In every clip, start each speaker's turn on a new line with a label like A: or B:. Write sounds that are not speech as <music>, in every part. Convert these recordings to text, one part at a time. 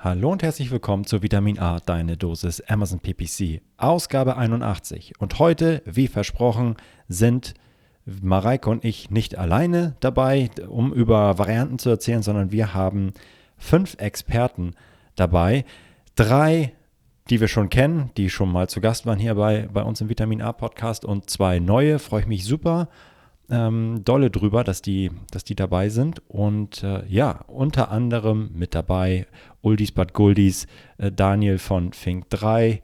A: Hallo und herzlich willkommen zu Vitamin A, deine Dosis Amazon PPC, Ausgabe 81. Und heute, wie versprochen, sind Mareike und ich nicht alleine dabei, um über Varianten zu erzählen, sondern wir haben fünf Experten dabei. Drei, die wir schon kennen, die schon mal zu Gast waren hier bei, bei uns im Vitamin A Podcast und zwei neue. Freue ich mich super ähm, dolle drüber, dass die, dass die dabei sind. Und äh, ja, unter anderem mit dabei Uldis Bad Guldies, äh, Daniel von Fink 3,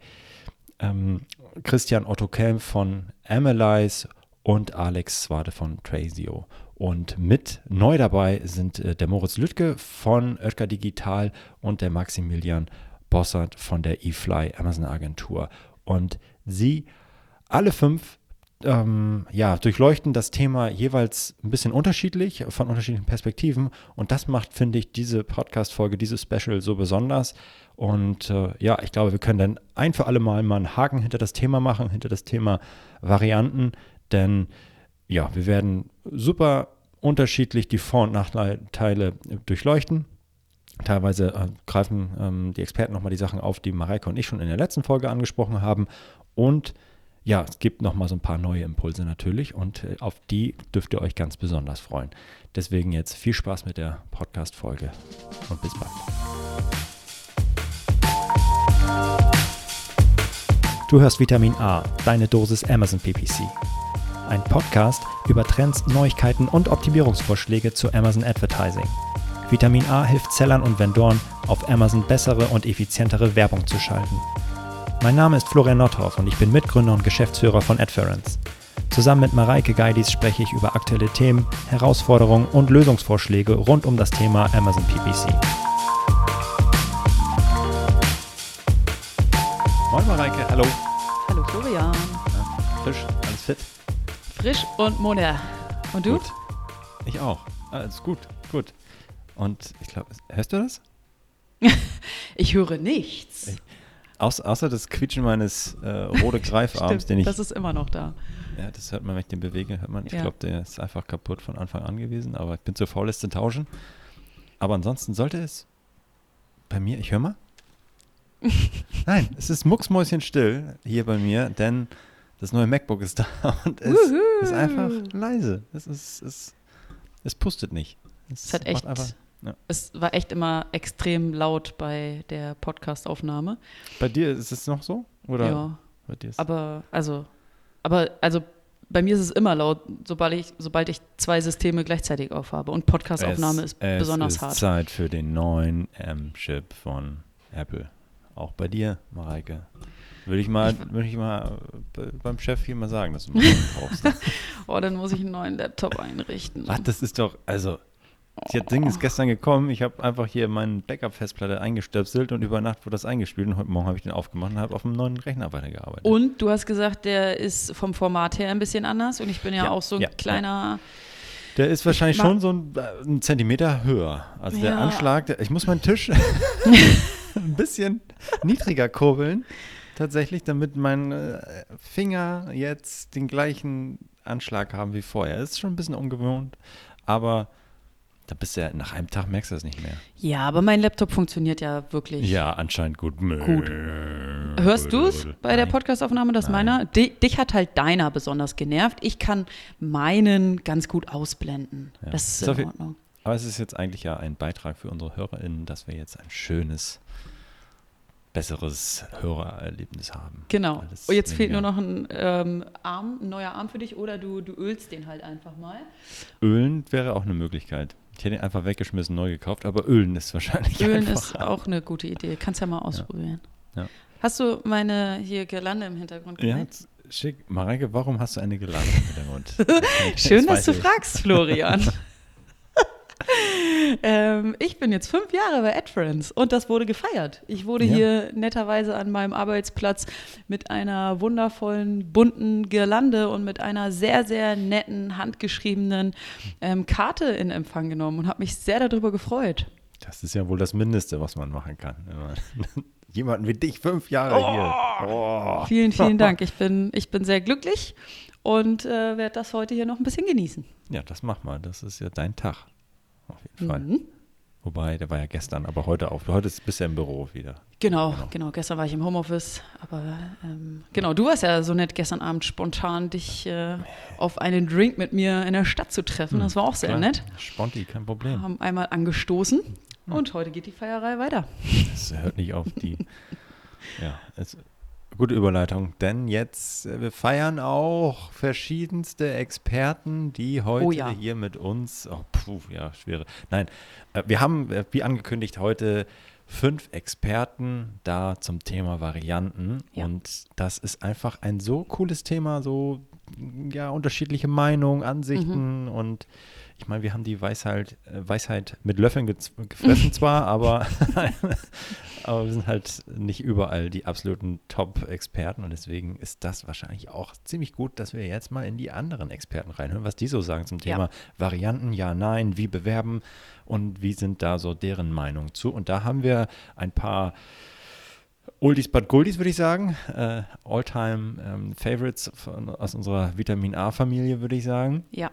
A: ähm, Christian Otto Kelm von Amelize und Alex Swade von Trazio. Und mit neu dabei sind äh, der Moritz Lüttke von Oetker Digital und der Maximilian Bossert von der eFly Amazon Agentur. Und sie alle fünf ähm, ja, durchleuchten das Thema jeweils ein bisschen unterschiedlich, von unterschiedlichen Perspektiven. Und das macht, finde ich, diese Podcast-Folge, dieses Special so besonders. Und äh, ja, ich glaube, wir können dann ein für alle Mal mal einen Haken hinter das Thema machen, hinter das Thema Varianten. Denn ja, wir werden super unterschiedlich die Vor- und Nachteile durchleuchten. Teilweise äh, greifen ähm, die Experten nochmal die Sachen auf, die Mareike und ich schon in der letzten Folge angesprochen haben. Und ja, es gibt nochmal so ein paar neue Impulse natürlich und äh, auf die dürft ihr euch ganz besonders freuen. Deswegen jetzt viel Spaß mit der Podcast-Folge und bis bald. Du hörst Vitamin A, deine Dosis Amazon PPC. Ein Podcast über Trends, Neuigkeiten und Optimierungsvorschläge zu Amazon Advertising. Vitamin A hilft Sellern und Vendoren, auf Amazon bessere und effizientere Werbung zu schalten. Mein Name ist Florian Nordhoff und ich bin Mitgründer und Geschäftsführer von Adference. Zusammen mit Mareike Geidis spreche ich über aktuelle Themen, Herausforderungen und Lösungsvorschläge rund um das Thema Amazon PPC. Moin Mareike, hallo.
B: Hallo Florian.
A: Ja, frisch, alles fit?
B: Frisch und munter. Und du?
A: Gut. Ich auch. Alles gut, gut. Und ich glaube, hörst du das? <laughs>
B: ich höre nichts. Ich,
A: Außer, außer das Quietschen meines äh, rote Greifarms, den ich.
B: Das ist immer noch da.
A: Ja, das hört man, wenn ich den bewege, hört man. Ich ja. glaube, der ist einfach kaputt von Anfang an gewesen, aber ich bin zu faul, es zu tauschen. Aber ansonsten sollte es bei mir, ich höre mal. <laughs> Nein, es ist mucksmäuschenstill hier bei mir, denn das neue MacBook ist da <laughs> und es Uhu. ist einfach leise. Es, ist, es, es pustet nicht.
B: Es, es hat echt einfach, ja. Es war echt immer extrem laut bei der Podcastaufnahme.
A: Bei dir ist es noch so? Oder
B: ja. Bei dir ist aber also, aber also bei mir ist es immer laut, sobald ich, sobald ich zwei Systeme gleichzeitig aufhabe. Und Podcastaufnahme ist es besonders
A: ist
B: hart.
A: Zeit für den neuen M-Chip von Apple. Auch bei dir, Mareike. Würde ich mal, ich, würde ich mal beim Chef hier mal sagen, dass du einen <laughs>
B: brauchst. oh, dann muss ich einen neuen Laptop einrichten.
A: Ach, das ist doch, also das Ding ist gestern gekommen, ich habe einfach hier meine Backup-Festplatte eingestöpselt und über Nacht wurde das eingespielt und heute Morgen habe ich den aufgemacht und habe auf einem neuen Rechner weitergearbeitet.
B: Und du hast gesagt, der ist vom Format her ein bisschen anders und ich bin ja, ja auch so ein ja, kleiner... Ja.
A: Der ist wahrscheinlich schon so ein, äh, ein, Zentimeter höher. Also der Anschlag, der, ich muss meinen Tisch <laughs> ein bisschen niedriger kurbeln, tatsächlich, damit meine äh, Finger jetzt den gleichen Anschlag haben wie vorher. Das ist schon ein bisschen ungewohnt, aber da bist du ja nach einem Tag merkst du das nicht mehr.
B: Ja, aber mein Laptop funktioniert ja wirklich.
A: Ja, anscheinend gut.
B: Gut. Hörst du es bei Nein. der Podcastaufnahme, dass Nein. meiner? Dich, hat halt deiner besonders genervt. Ich kann meinen ganz gut ausblenden. Ja. Das ist, ist in Ordnung.
A: Aber es ist jetzt eigentlich ja ein Beitrag für unsere HörerInnen, dass wir jetzt ein schönes besseres Hörererlebnis haben.
B: Genau. Und oh, jetzt fehlt nur noch ein ähm, Arm, ein neuer Arm für dich oder du, du ölst den halt einfach mal.
A: Ölen wäre auch eine Möglichkeit. Ich hätte ihn einfach weggeschmissen, neu gekauft, aber Ölen ist wahrscheinlich
B: Ölen ist auch eine gute Idee. Kannst ja mal ausprobieren. Ja. Ja. Hast du meine hier Girlande im Hintergrund
A: gesehen? Ja, schick. Mareike, warum hast du eine Girlande im
B: Hintergrund? <laughs> Schön, dass du fragst, Florian. <laughs> ähm, ich bin jetzt fünf Jahre bei AdFriends und das wurde gefeiert. Ich wurde ja. hier netterweise an meinem Arbeitsplatz mit einer wundervollen, bunten Girlande und mit einer sehr, sehr netten, handgeschriebenen ähm, Karte in Empfang genommen und habe mich sehr darüber gefreut.
A: Das ist ja wohl das Mindeste, was man machen kann. <laughs> Jemanden wie dich fünf Jahre oh. hier.
B: Oh. Vielen, <laughs> vielen Dank. Ich bin, ich bin sehr glücklich und äh, werde das heute hier noch ein bisschen genießen.
A: Ja, das mach mal. Das ist ja dein Tag. Auf jeden Fall. Mhm. Wobei, der war ja gestern, aber heute auf. Heute ist bisher im Büro wieder.
B: Genau, genau, genau, Gestern war ich im Homeoffice, aber ähm, genau, du warst ja so nett gestern Abend spontan, dich äh, auf einen Drink mit mir in der Stadt zu treffen. Das war auch sehr Klar. nett.
A: Sponti, kein Problem.
B: Haben einmal angestoßen und heute geht die Feierei weiter.
A: Das hört nicht auf die. <laughs> ja, es, Gute Überleitung, denn jetzt äh, wir feiern auch verschiedenste Experten, die heute oh ja. hier mit uns, oh, puh, ja, schwere. Nein, äh, wir haben, äh, wie angekündigt, heute fünf Experten da zum Thema Varianten ja. und das ist einfach ein so cooles Thema, so ja, unterschiedliche Meinungen, Ansichten mhm. und ich meine, wir haben die Weisheit, Weisheit mit Löffeln gefressen <laughs> zwar, aber <laughs> aber wir sind halt nicht überall die absoluten Top-Experten und deswegen ist das wahrscheinlich auch ziemlich gut, dass wir jetzt mal in die anderen Experten reinhören, was die so sagen zum Thema ja. Varianten, ja, nein, wie bewerben und wie sind da so deren Meinung zu. Und da haben wir ein paar Oldies but Goldies, würde ich sagen. Äh, Alltime ähm, Favorites von, aus unserer Vitamin A-Familie, würde ich sagen.
B: Ja.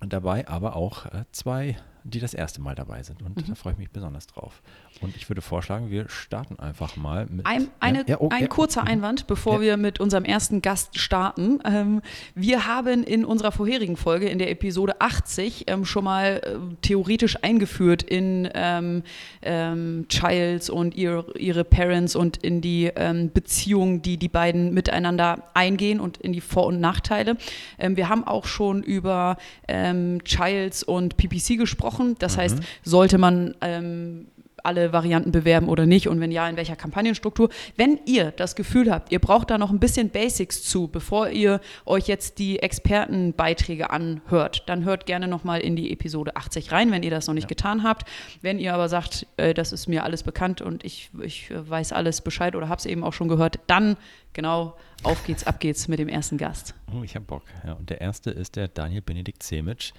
A: Dabei aber auch äh, zwei die das erste Mal dabei sind. Und mhm. da freue ich mich besonders drauf. Und ich würde vorschlagen, wir starten einfach mal mit.
B: Ein, eine, ja, oh, ein ja, kurzer oh, Einwand, bevor wir mit unserem ersten Gast starten. Ähm, wir haben in unserer vorherigen Folge, in der Episode 80, ähm, schon mal äh, theoretisch eingeführt in ähm, ähm, Childs und ihr, ihre Parents und in die ähm, Beziehung, die die beiden miteinander eingehen und in die Vor- und Nachteile. Ähm, wir haben auch schon über Childs und PPC gesprochen gesprochen. Das mhm. heißt, sollte man ähm, alle Varianten bewerben oder nicht und wenn ja, in welcher Kampagnenstruktur. Wenn ihr das Gefühl habt, ihr braucht da noch ein bisschen Basics zu, bevor ihr euch jetzt die Expertenbeiträge anhört, dann hört gerne nochmal in die Episode 80 rein, wenn ihr das noch nicht ja. getan habt. Wenn ihr aber sagt, äh, das ist mir alles bekannt und ich, ich weiß alles Bescheid oder habe es eben auch schon gehört, dann genau, auf geht's, ab geht's mit dem ersten Gast.
A: Oh, ich habe Bock. Ja, und der erste ist der Daniel Benedikt Zemitsch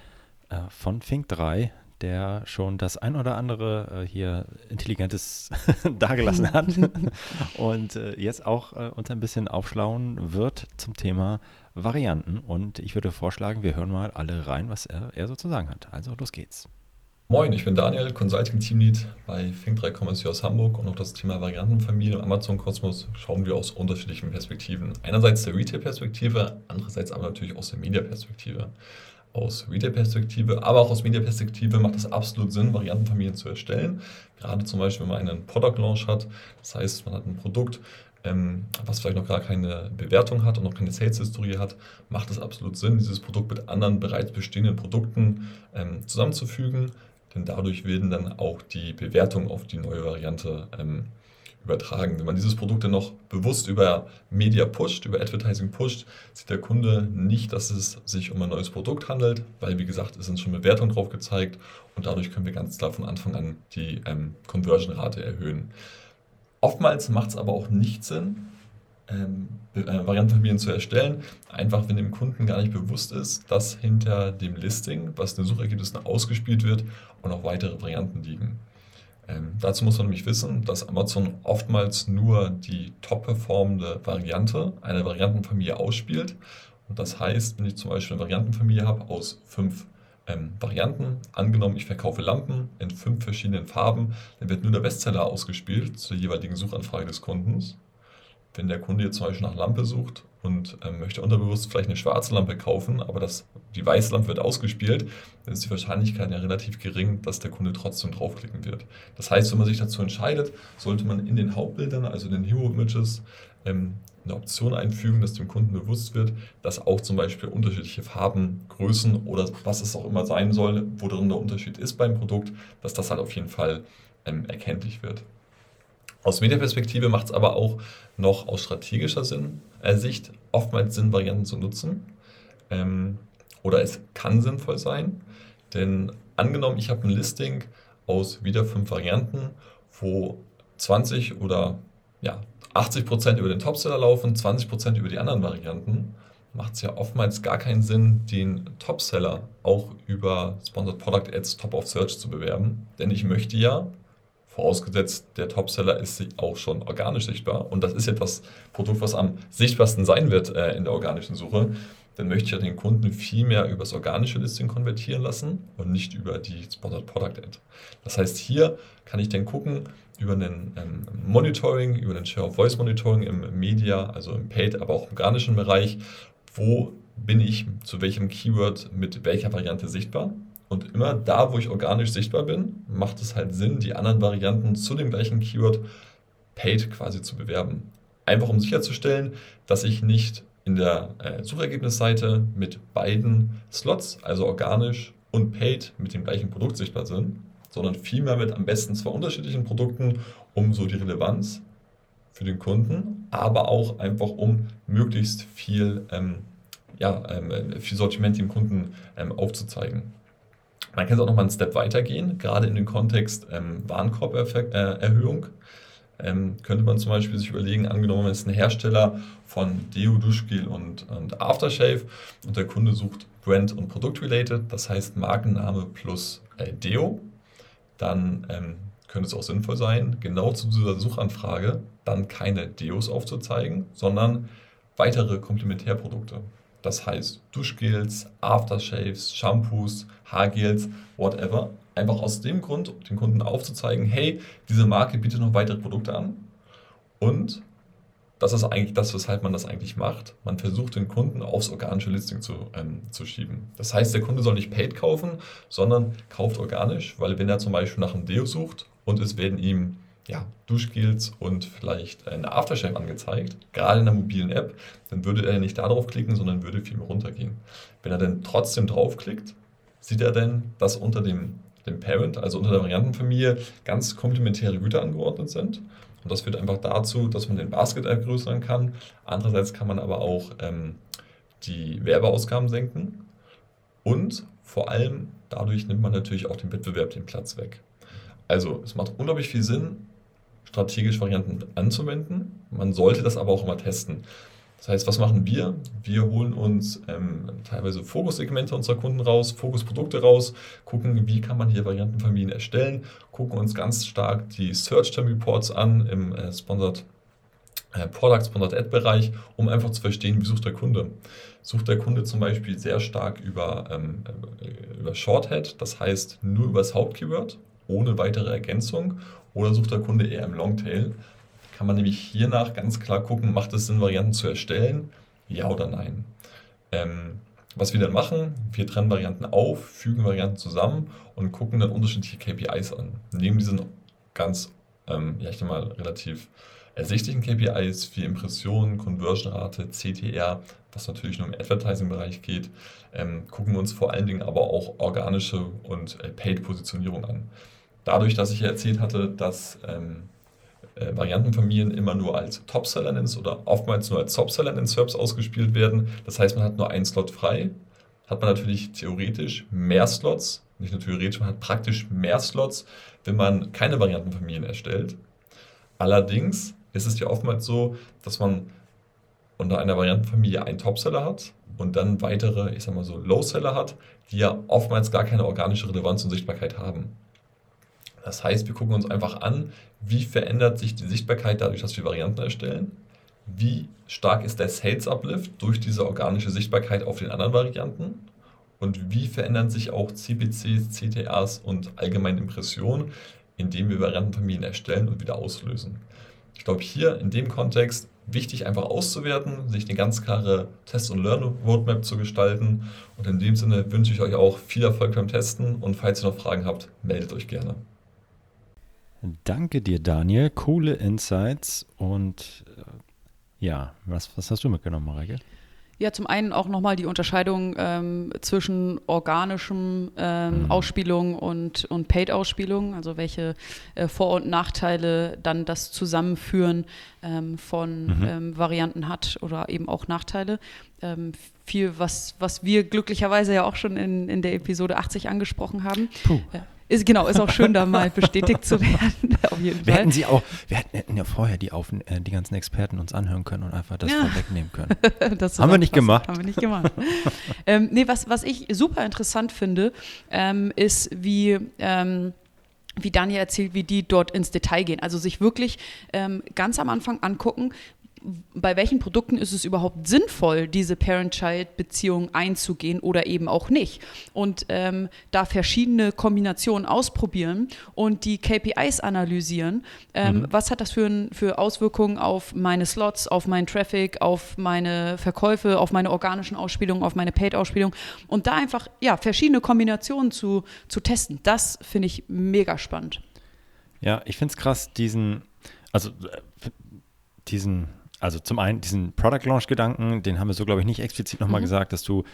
A: äh, von Fink 3 der schon das ein oder andere äh, hier Intelligentes <laughs> dagelassen hat <laughs> und äh, jetzt auch äh, uns ein bisschen aufschlauen wird zum Thema Varianten. Und ich würde vorschlagen, wir hören mal alle rein, was er, er so zu sagen hat. Also los geht's.
C: Moin, ich bin Daniel, Consulting Teamlead bei Fink3 Commerce aus Hamburg und auf das Thema Variantenfamilie im Amazon-Kosmos schauen wir aus unterschiedlichen Perspektiven. Einerseits der Retail-Perspektive, andererseits aber natürlich aus der Media-Perspektive aus Retail-Perspektive, aber auch aus Media-Perspektive macht es absolut Sinn, Variantenfamilien zu erstellen. Gerade zum Beispiel, wenn man einen Product Launch hat, das heißt, man hat ein Produkt, ähm, was vielleicht noch gar keine Bewertung hat und noch keine Sales-Historie hat, macht es absolut Sinn, dieses Produkt mit anderen bereits bestehenden Produkten ähm, zusammenzufügen, denn dadurch werden dann auch die Bewertungen auf die neue Variante ähm, übertragen. Wenn man dieses Produkt dann noch bewusst über Media pusht, über Advertising pusht, sieht der Kunde nicht, dass es sich um ein neues Produkt handelt, weil wie gesagt, es sind schon Bewertungen drauf gezeigt und dadurch können wir ganz klar von Anfang an die ähm, Conversion-Rate erhöhen. Oftmals macht es aber auch nicht Sinn, ähm, äh, Variantenfamilien zu erstellen, einfach wenn dem Kunden gar nicht bewusst ist, dass hinter dem Listing, was in den Suchergebnissen ausgespielt wird, auch noch weitere Varianten liegen. Ähm, dazu muss man nämlich wissen, dass Amazon oftmals nur die top performende Variante einer Variantenfamilie ausspielt. Und das heißt, wenn ich zum Beispiel eine Variantenfamilie habe aus fünf ähm, Varianten, angenommen ich verkaufe Lampen in fünf verschiedenen Farben, dann wird nur der Bestseller ausgespielt zur jeweiligen Suchanfrage des Kundens. Wenn der Kunde jetzt zum Beispiel nach Lampe sucht und ähm, möchte unterbewusst vielleicht eine schwarze Lampe kaufen, aber das, die weiße Lampe wird ausgespielt, dann ist die Wahrscheinlichkeit ja relativ gering, dass der Kunde trotzdem draufklicken wird. Das heißt, wenn man sich dazu entscheidet, sollte man in den Hauptbildern, also in den Hero-Images, ähm, eine Option einfügen, dass dem Kunden bewusst wird, dass auch zum Beispiel unterschiedliche Farben, Größen oder was es auch immer sein soll, wo drin der Unterschied ist beim Produkt, dass das halt auf jeden Fall ähm, erkenntlich wird. Aus Mediaperspektive macht es aber auch noch aus strategischer Sinn, äh, Sicht oftmals Sinn, Varianten zu nutzen. Ähm, oder es kann sinnvoll sein, denn angenommen, ich habe ein Listing aus wieder fünf Varianten, wo 20 oder ja, 80 Prozent über den Topseller laufen, 20 Prozent über die anderen Varianten, macht es ja oftmals gar keinen Sinn, den Topseller auch über Sponsored Product Ads Top of Search zu bewerben. Denn ich möchte ja Vorausgesetzt, der Topseller ist auch schon organisch sichtbar. Und das ist jetzt das Produkt, was am sichtbarsten sein wird äh, in der organischen Suche. Dann möchte ich ja den Kunden viel mehr über das organische Listing konvertieren lassen und nicht über die Spotted Product Ad. Das heißt, hier kann ich dann gucken über ein ähm, Monitoring, über ein Share of Voice Monitoring im Media, also im Paid, aber auch im organischen Bereich, wo bin ich zu welchem Keyword mit welcher Variante sichtbar und immer da, wo ich organisch sichtbar bin, macht es halt Sinn, die anderen Varianten zu dem gleichen Keyword paid quasi zu bewerben. Einfach um sicherzustellen, dass ich nicht in der äh, Suchergebnisseite mit beiden Slots, also organisch und paid, mit dem gleichen Produkt sichtbar sind, sondern vielmehr mit am besten zwei unterschiedlichen Produkten, um so die Relevanz für den Kunden, aber auch einfach um möglichst viel, ähm, ja, ähm, viel Sortiment dem Kunden ähm, aufzuzeigen. Man kann es auch noch mal einen Step weitergehen, gerade in den Kontext ähm, Warenkorberhöhung. Ähm, könnte man zum Beispiel sich überlegen, angenommen, man ist ein Hersteller von Deo, Duschgel und, und Aftershave und der Kunde sucht Brand- und Produkt-related, das heißt Markenname plus äh, Deo, dann ähm, könnte es auch sinnvoll sein, genau zu dieser Suchanfrage dann keine Deos aufzuzeigen, sondern weitere Komplementärprodukte. Das heißt Duschgels, Aftershaves, Shampoos, Haargels, whatever. Einfach aus dem Grund, den Kunden aufzuzeigen, hey, diese Marke bietet noch weitere Produkte an. Und das ist eigentlich das, weshalb man das eigentlich macht. Man versucht den Kunden aufs organische Listing zu, ähm, zu schieben. Das heißt, der Kunde soll nicht paid kaufen, sondern kauft organisch, weil wenn er zum Beispiel nach einem Deo sucht und es werden ihm ja, Duschgels und vielleicht eine Aftershave angezeigt, gerade in der mobilen App, dann würde er nicht darauf klicken, sondern würde viel mehr runtergehen. Wenn er dann trotzdem draufklickt, sieht er dann, dass unter dem, dem Parent, also unter der Variantenfamilie, ganz komplementäre Güter angeordnet sind. Und das führt einfach dazu, dass man den Basket vergrößern kann. Andererseits kann man aber auch ähm, die Werbeausgaben senken. Und vor allem dadurch nimmt man natürlich auch dem Wettbewerb den Platz weg. Also es macht unglaublich viel Sinn, strategisch Varianten anzuwenden. Man sollte das aber auch immer testen. Das heißt, was machen wir? Wir holen uns ähm, teilweise Fokussegmente unserer Kunden raus, Fokusprodukte raus, gucken, wie kann man hier Variantenfamilien erstellen, gucken uns ganz stark die Search Term Reports an im äh, Sponsored äh, Product Sponsored Ad Bereich, um einfach zu verstehen, wie sucht der Kunde. Sucht der Kunde zum Beispiel sehr stark über, ähm, äh, über Shorthead, das heißt nur über das Hauptkeyword, ohne weitere Ergänzung oder sucht der Kunde eher im Longtail? Kann man nämlich hiernach ganz klar gucken, macht es Sinn, Varianten zu erstellen? Ja oder nein? Ähm, was wir dann machen, wir trennen Varianten auf, fügen Varianten zusammen und gucken dann unterschiedliche KPIs an. Neben diesen ganz, ähm, ja, ich denke mal, relativ ersichtlichen KPIs wie Impressionen, Conversion-Rate, CTR, was natürlich nur im Advertising-Bereich geht, ähm, gucken wir uns vor allen Dingen aber auch organische und äh, Paid-Positionierung an dadurch, dass ich ja erzählt hatte, dass ähm, äh, Variantenfamilien immer nur als Topseller ins oder oftmals nur als Topseller in SERPs ausgespielt werden. Das heißt, man hat nur einen Slot frei, hat man natürlich theoretisch mehr Slots, nicht nur theoretisch, man hat praktisch mehr Slots, wenn man keine Variantenfamilien erstellt. Allerdings ist es ja oftmals so, dass man unter einer Variantenfamilie einen Topseller hat und dann weitere, ich sag mal so, Lowseller hat, die ja oftmals gar keine organische Relevanz und Sichtbarkeit haben. Das heißt, wir gucken uns einfach an, wie verändert sich die Sichtbarkeit dadurch, dass wir Varianten erstellen. Wie stark ist der Sales Uplift durch diese organische Sichtbarkeit auf den anderen Varianten? Und wie verändern sich auch CPCs, CTAs und allgemeine Impressionen, indem wir Variantenfamilien erstellen und wieder auslösen? Ich glaube, hier in dem Kontext wichtig, einfach auszuwerten, sich eine ganz klare Test- und Learn-Roadmap zu gestalten. Und in dem Sinne wünsche ich euch auch viel Erfolg beim Testen und falls ihr noch Fragen habt, meldet euch gerne.
A: Danke dir, Daniel. Coole Insights. Und äh, ja, was, was hast du mitgenommen, Mareike?
B: Ja, zum einen auch nochmal die Unterscheidung ähm, zwischen organischem ähm, mhm. Ausspielung und, und Paid-Ausspielung, also welche äh, Vor- und Nachteile dann das Zusammenführen ähm, von mhm. Ähm, Varianten hat oder eben auch Nachteile. Ähm, viel, was, was wir glücklicherweise ja auch schon in, in der Episode 80 angesprochen haben. Puh. Äh, ist, genau, ist auch schön, da mal bestätigt zu werden. <laughs> <laughs>
A: Auf jeden wir Fall. Hätten sie auch, wir hätten ja vorher die, auf, äh, die ganzen Experten uns anhören können und einfach das ja. vorwegnehmen können. <laughs> haben wir nicht gemacht.
B: Haben wir nicht gemacht. ähm, nee, was, was ich super interessant finde, ähm, ist, wie ähm, wie Daniel erzählt, wie die dort ins Detail gehen. Also sich wirklich ähm, ganz am Anfang angucken, bei welchen Produkten ist es überhaupt sinnvoll, diese Parent-Child-Beziehung einzugehen oder eben auch nicht. Und ähm, da verschiedene Kombinationen ausprobieren und die KPIs analysieren. Ähm, mhm. Was hat das für, für Auswirkungen auf meine Slots, auf meinen Traffic, auf meine Verkäufe, auf meine organischen Ausspielungen, auf meine Paid-Ausspielungen und da einfach ja, verschiedene Kombinationen zu, zu testen. Das finde ich mega spannend.
A: Ja, ich finde es krass, diesen, also äh, diesen also zum einen diesen Product Launch Gedanken, den haben wir so, glaube ich, nicht explizit nochmal mhm. gesagt, dass du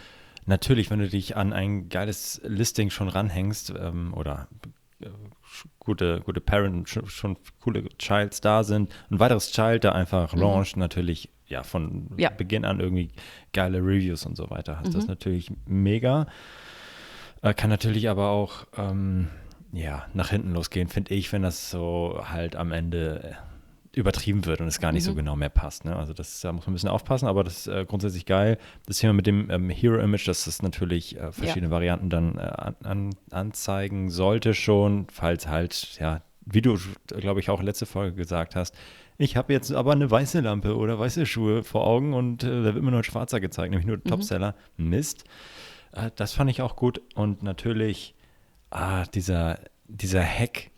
A: natürlich, wenn du dich an ein geiles Listing schon ranhängst ähm, oder äh, gute, gute Parent, schon, schon, coole Childs da sind, ein weiteres Child da einfach mhm. launcht, natürlich ja von ja. Beginn an irgendwie geile Reviews und so weiter hast. Mhm. Das ist natürlich mega. Äh, kann natürlich aber auch ähm, ja, nach hinten losgehen, finde ich, wenn das so halt am Ende übertrieben wird und es gar nicht mhm. so genau mehr passt. Ne? Also das, da muss man ein bisschen aufpassen, aber das ist äh, grundsätzlich geil. Das Thema mit dem ähm, Hero-Image, dass das natürlich äh, verschiedene ja. Varianten dann äh, an, anzeigen sollte schon, falls halt, ja, wie du, glaube ich, auch letzte Folge gesagt hast, ich habe jetzt aber eine weiße Lampe oder weiße Schuhe vor Augen und äh, da wird mir nur ein schwarzer gezeigt, nämlich nur mhm. Topseller. Mist. Äh, das fand ich auch gut und natürlich ah, dieser, dieser Hack,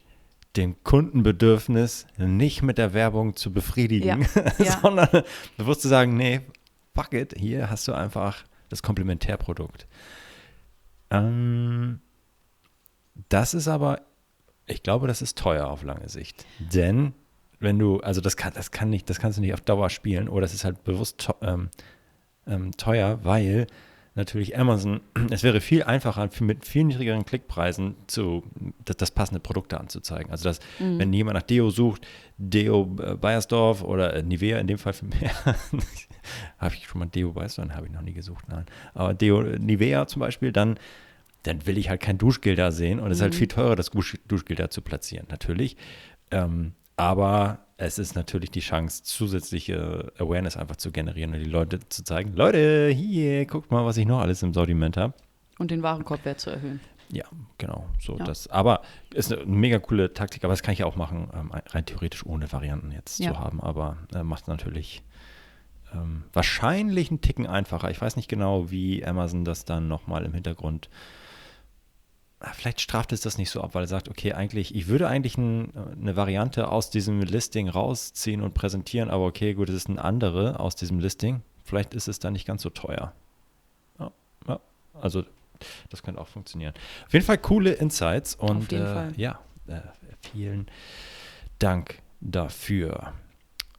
A: dem Kundenbedürfnis nicht mit der Werbung zu befriedigen, ja. <laughs> sondern bewusst zu sagen, nee, fuck it, hier hast du einfach das Komplementärprodukt. Ähm, das ist aber, ich glaube, das ist teuer auf lange Sicht. Denn wenn du, also das kann, das kann nicht, das kannst du nicht auf Dauer spielen oder es ist halt bewusst ähm, ähm, teuer, weil natürlich Amazon, es wäre viel einfacher, mit viel niedrigeren Klickpreisen zu, das, das passende Produkt anzuzeigen. Also, dass, mhm. wenn jemand nach Deo sucht, Deo äh, Bayersdorf oder äh, Nivea in dem Fall für mehr, <laughs> habe ich schon mal Deo Bayersdorf, habe ich noch nie gesucht, nein. Aber Deo Nivea zum Beispiel, dann, dann will ich halt kein Duschgel da sehen und es mhm. ist halt mhm. viel teurer, das Duschgel da zu platzieren, natürlich. Ähm, aber es ist natürlich die Chance, zusätzliche Awareness einfach zu generieren und die Leute zu zeigen, Leute, hier, guckt mal, was ich noch alles im Sortiment habe.
B: Und den Warenkorbwert zu erhöhen.
A: Ja, genau. So ja. das. Aber ist eine mega coole Taktik, aber das kann ich auch machen, ähm, rein theoretisch ohne Varianten jetzt ja. zu haben. Aber äh, macht natürlich ähm, wahrscheinlich einen Ticken einfacher. Ich weiß nicht genau, wie Amazon das dann nochmal im Hintergrund vielleicht straft es das nicht so ab, weil er sagt, okay, eigentlich, ich würde eigentlich ein, eine Variante aus diesem Listing rausziehen und präsentieren, aber okay, gut, es ist eine andere aus diesem Listing. Vielleicht ist es dann nicht ganz so teuer. Ja, ja, also das könnte auch funktionieren. Auf jeden Fall coole Insights und äh, ja, äh, vielen Dank dafür.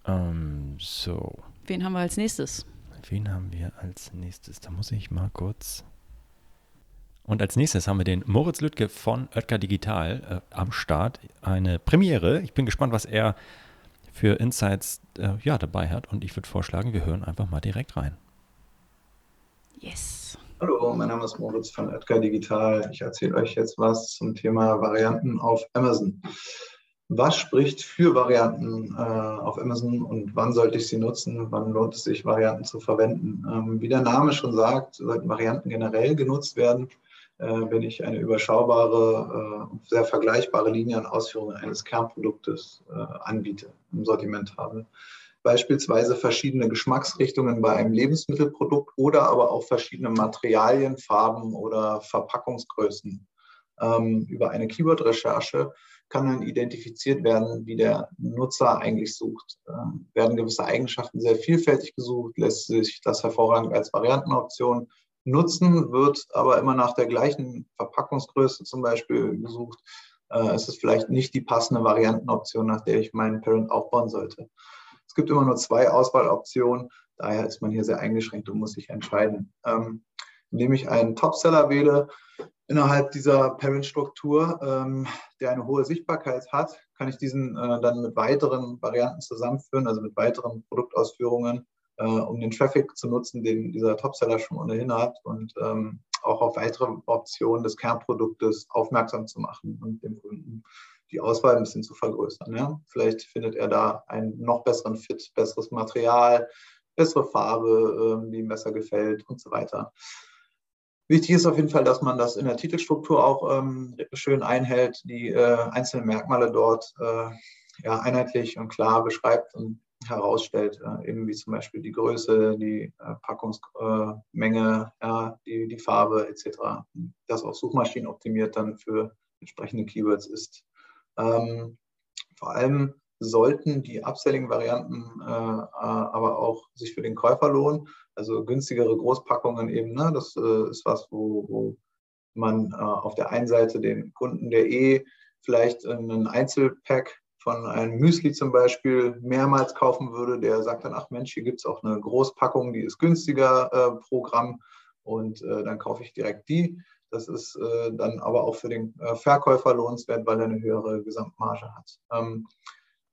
A: Ähm, so.
B: Wen haben wir als nächstes?
A: Wen haben wir als nächstes? Da muss ich mal kurz und als nächstes haben wir den Moritz Lüttke von Oetker Digital äh, am Start. Eine Premiere. Ich bin gespannt, was er für Insights äh, ja, dabei hat. Und ich würde vorschlagen, wir hören einfach mal direkt rein.
B: Yes.
D: Hallo, mein Name ist Moritz von Oetker Digital. Ich erzähle euch jetzt was zum Thema Varianten auf Amazon. Was spricht für Varianten äh, auf Amazon und wann sollte ich sie nutzen? Wann lohnt es sich, Varianten zu verwenden? Ähm, wie der Name schon sagt, sollten Varianten generell genutzt werden wenn ich eine überschaubare, äh, sehr vergleichbare Linie an Ausführungen eines Kernproduktes äh, anbiete, im Sortiment habe. Beispielsweise verschiedene Geschmacksrichtungen bei einem Lebensmittelprodukt oder aber auch verschiedene Materialien, Farben oder Verpackungsgrößen. Ähm, über eine Keyword-Recherche kann dann identifiziert werden, wie der Nutzer eigentlich sucht. Ähm, werden gewisse Eigenschaften sehr vielfältig gesucht, lässt sich das hervorragend als Variantenoption nutzen, wird aber immer nach der gleichen Verpackungsgröße zum Beispiel gesucht. Äh, es ist vielleicht nicht die passende Variantenoption, nach der ich meinen Parent aufbauen sollte. Es gibt immer nur zwei Auswahloptionen, daher ist man hier sehr eingeschränkt und muss sich entscheiden. Ähm, indem ich einen Topseller wähle innerhalb dieser Parent-Struktur, ähm, der eine hohe Sichtbarkeit hat, kann ich diesen äh, dann mit weiteren Varianten zusammenführen, also mit weiteren Produktausführungen äh, um den Traffic zu nutzen, den dieser Topseller schon ohnehin hat und ähm, auch auf weitere Optionen des Kernproduktes aufmerksam zu machen und dem Kunden die Auswahl ein bisschen zu vergrößern. Ja? Vielleicht findet er da einen noch besseren Fit, besseres Material, bessere Farbe, äh, die ihm besser gefällt und so weiter. Wichtig ist auf jeden Fall, dass man das in der Titelstruktur auch ähm, schön einhält, die äh, einzelnen Merkmale dort äh, ja, einheitlich und klar beschreibt und herausstellt, äh, eben wie zum Beispiel die Größe, die äh, Packungsmenge, ja, die, die Farbe etc. Das auch Suchmaschinen optimiert dann für entsprechende Keywords ist. Ähm, vor allem sollten die Upselling-Varianten äh, aber auch sich für den Käufer lohnen. Also günstigere Großpackungen eben, ne? das äh, ist was, wo, wo man äh, auf der einen Seite den Kunden, der eh vielleicht einen Einzelpack von einem Müsli zum Beispiel mehrmals kaufen würde, der sagt dann, ach Mensch, hier gibt es auch eine Großpackung, die ist günstiger äh, pro Gramm und äh, dann kaufe ich direkt die. Das ist äh, dann aber auch für den äh, Verkäufer lohnenswert, weil er eine höhere Gesamtmarge hat. Ähm,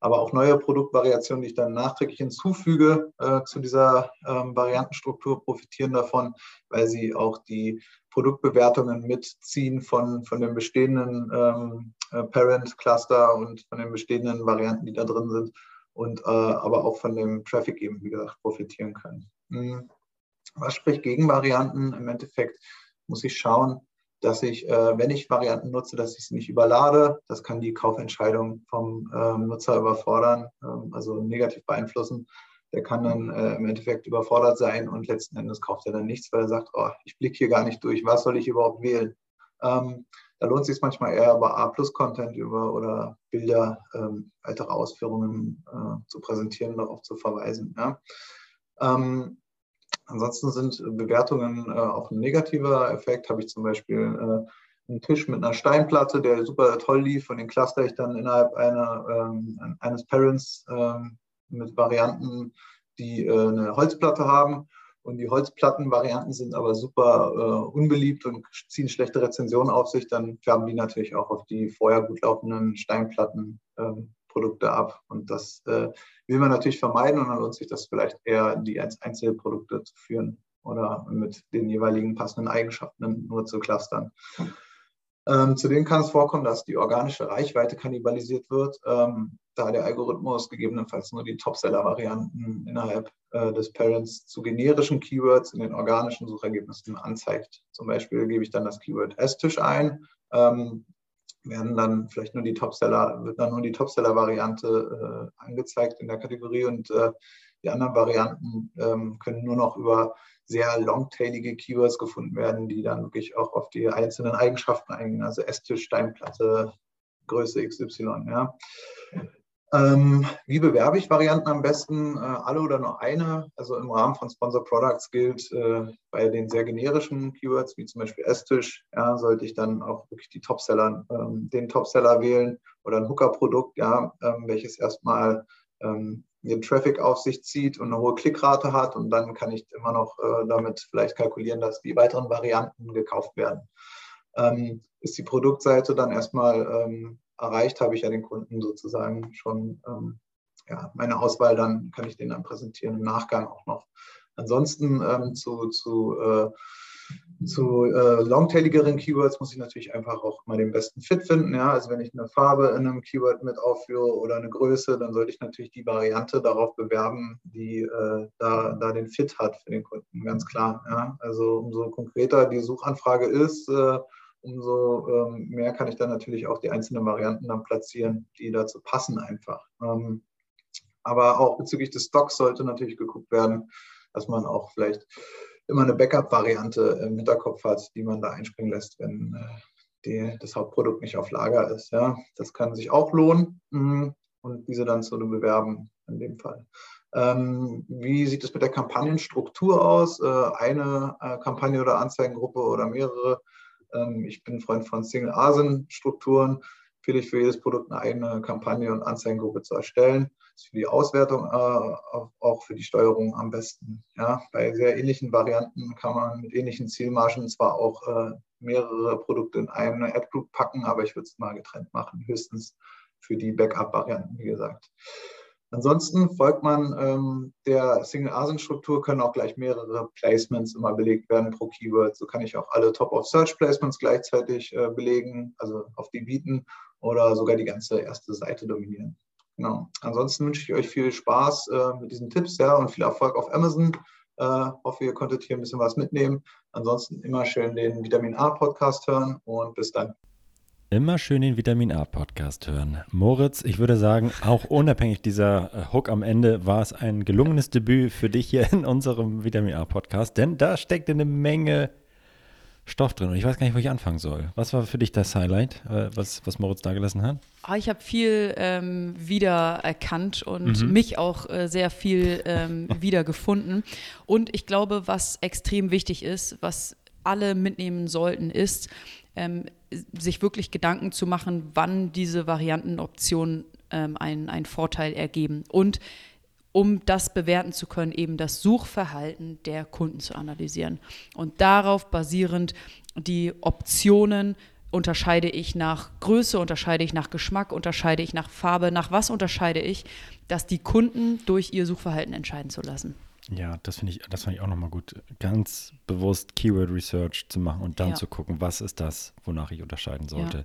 D: aber auch neue Produktvariationen, die ich dann nachträglich hinzufüge äh, zu dieser ähm, Variantenstruktur, profitieren davon, weil sie auch die Produktbewertungen mitziehen von, von dem bestehenden ähm, äh, Parent-Cluster und von den bestehenden Varianten, die da drin sind und äh, aber auch von dem Traffic eben, wie gesagt, profitieren können. Mhm. Was spricht gegen Varianten? Im Endeffekt muss ich schauen, dass ich, äh, wenn ich Varianten nutze, dass ich sie nicht überlade. Das kann die Kaufentscheidung vom ähm, Nutzer überfordern, ähm, also negativ beeinflussen. Der kann dann im Endeffekt überfordert sein und letzten Endes kauft er dann nichts, weil er sagt, oh, ich blicke hier gar nicht durch, was soll ich überhaupt wählen? Da lohnt es sich manchmal eher über A-Plus-Content über oder Bilder, ähm, weitere Ausführungen äh, zu präsentieren, darauf zu verweisen. Ja. Ähm, Ansonsten sind Bewertungen äh, auch ein negativer Effekt. Habe ich zum Beispiel äh, einen Tisch mit einer Steinplatte, der super toll lief und den cluster ich dann innerhalb einer, ähm, eines Parents ähm, mit Varianten, die äh, eine Holzplatte haben. Und die Holzplattenvarianten sind aber super äh, unbeliebt und ziehen schlechte Rezensionen auf sich. Dann färben die natürlich auch auf die vorher gut laufenden Steinplattenprodukte ähm, ab. Und das äh, will man natürlich vermeiden und dann lohnt sich das vielleicht eher, die als Einzelprodukte zu führen oder mit den jeweiligen passenden Eigenschaften nur zu clustern. Ähm, zudem kann es vorkommen, dass die organische Reichweite kannibalisiert wird, ähm, da der Algorithmus gegebenenfalls nur die Topseller-Varianten innerhalb äh, des Parents zu generischen Keywords in den organischen Suchergebnissen anzeigt. Zum Beispiel gebe ich dann das Keyword Esstisch ein. Ähm, werden dann vielleicht nur die Topseller, wird dann nur die Topseller-Variante äh, angezeigt in der Kategorie und äh, die anderen Varianten ähm, können nur noch über sehr longtailige Keywords gefunden werden, die dann wirklich auch auf die einzelnen Eigenschaften eingehen, also Esstisch, Steinplatte, Größe XY. Ja. Ähm, wie bewerbe ich Varianten am besten? Äh, alle oder nur eine? Also im Rahmen von Sponsor Products gilt äh, bei den sehr generischen Keywords, wie zum Beispiel Esstisch, ja, sollte ich dann auch wirklich die Topseller, ähm, den Topseller wählen oder ein Hooker-Produkt, ja, ähm, welches erstmal ähm, den Traffic auf sich zieht und eine hohe Klickrate hat. Und dann kann ich immer noch äh, damit vielleicht kalkulieren, dass die weiteren Varianten gekauft werden. Ähm, ist die Produktseite dann erstmal ähm, erreicht, habe ich ja den Kunden sozusagen schon ähm, ja, meine Auswahl, dann kann ich den dann präsentieren im Nachgang auch noch. Ansonsten ähm, zu, zu, äh, zu äh, longtailigeren Keywords muss ich natürlich einfach auch mal den besten Fit finden. Ja? Also wenn ich eine Farbe in einem Keyword mit aufführe oder eine Größe, dann sollte ich natürlich die Variante darauf bewerben, die äh, da, da den Fit hat für den Kunden, ganz klar. Ja? Also umso konkreter die Suchanfrage ist, äh, umso ähm, mehr kann ich dann natürlich auch die einzelnen Varianten dann platzieren, die dazu passen einfach. Ähm, aber auch bezüglich des Stocks sollte natürlich geguckt werden, dass man auch vielleicht immer eine Backup-Variante im Hinterkopf hat, die man da einspringen lässt, wenn äh, die, das Hauptprodukt nicht auf Lager ist. Ja. Das kann sich auch lohnen mh, und diese dann zu bewerben in dem Fall. Ähm, wie sieht es mit der Kampagnenstruktur aus? Äh, eine äh, Kampagne oder Anzeigengruppe oder mehrere ähm, ich bin Freund von Single-ASIN-Strukturen. Empfehle ich für jedes Produkt eine eigene Kampagne und Anzeigengruppe zu erstellen. Das ist für die Auswertung, äh, auch für die Steuerung am besten. Ja, bei sehr ähnlichen Varianten kann man mit ähnlichen Zielmargen zwar auch äh, mehrere Produkte in eine Ad-Group packen, aber ich würde es mal getrennt machen, höchstens für die Backup-Varianten, wie gesagt. Ansonsten folgt man ähm, der Single-ASIN-Struktur, können auch gleich mehrere Placements immer belegt werden pro Keyword. So kann ich auch alle Top-of-Search-Placements gleichzeitig äh, belegen, also auf die bieten oder sogar die ganze erste Seite dominieren. Genau. Ansonsten wünsche ich euch viel Spaß äh, mit diesen Tipps ja, und viel Erfolg auf Amazon. Äh, hoffe, ihr konntet hier ein bisschen was mitnehmen. Ansonsten immer schön den Vitamin A Podcast hören und bis dann.
A: Immer schön den Vitamin A Podcast hören. Moritz, ich würde sagen, auch unabhängig dieser äh, Hook am Ende war es ein gelungenes Debüt für dich hier in unserem Vitamin A Podcast, denn da steckt eine Menge Stoff drin und ich weiß gar nicht, wo ich anfangen soll. Was war für dich das Highlight, äh, was, was Moritz da gelassen hat?
B: Oh, ich habe viel ähm, wiedererkannt und mhm. mich auch äh, sehr viel ähm, <laughs> wiedergefunden. Und ich glaube, was extrem wichtig ist, was alle mitnehmen sollten, ist, ähm, sich wirklich Gedanken zu machen, wann diese Variantenoptionen ähm, einen, einen Vorteil ergeben. Und um das bewerten zu können, eben das Suchverhalten der Kunden zu analysieren. Und darauf basierend die Optionen unterscheide ich nach Größe, unterscheide ich nach Geschmack, unterscheide ich nach Farbe, nach was unterscheide ich, dass die Kunden durch ihr Suchverhalten entscheiden zu lassen.
A: Ja, das finde ich, das fand ich auch nochmal gut. Ganz bewusst Keyword Research zu machen und dann ja. zu gucken, was ist das, wonach ich unterscheiden sollte. Ja.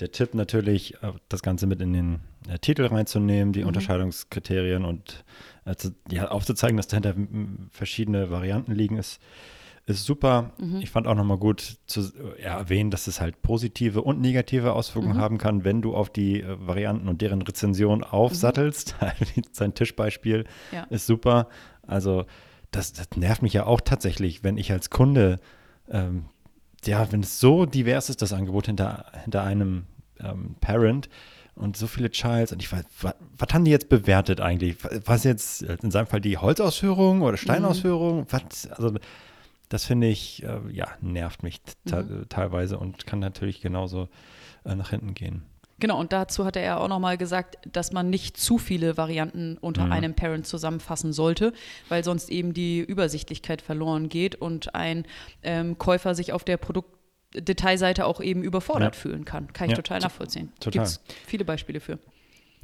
A: Der Tipp natürlich, äh, das Ganze mit in den äh, Titel reinzunehmen, die mhm. Unterscheidungskriterien und äh, zu, ja, aufzuzeigen, dass dahinter verschiedene Varianten liegen, ist, ist super. Mhm. Ich fand auch nochmal gut zu ja, erwähnen, dass es halt positive und negative Auswirkungen mhm. haben kann, wenn du auf die äh, Varianten und deren Rezension aufsattelst. Mhm. <laughs> Sein Tischbeispiel ist super. Also das, das, nervt mich ja auch tatsächlich, wenn ich als Kunde, ähm, ja, wenn es so divers ist, das Angebot hinter, hinter einem ähm, Parent und so viele Childs und ich weiß, was, was haben die jetzt bewertet eigentlich? Was jetzt in seinem Fall die Holzausführung oder Steinausführung? Mhm. Was, also das finde ich, äh, ja, nervt mich mhm. teilweise und kann natürlich genauso äh, nach hinten gehen.
B: Genau, und dazu hat er ja auch nochmal gesagt, dass man nicht zu viele Varianten unter mhm. einem Parent zusammenfassen sollte, weil sonst eben die Übersichtlichkeit verloren geht und ein ähm, Käufer sich auf der Produktdetailseite auch eben überfordert ja. fühlen kann. Kann ich ja, total nachvollziehen. Total. Gibt viele Beispiele für.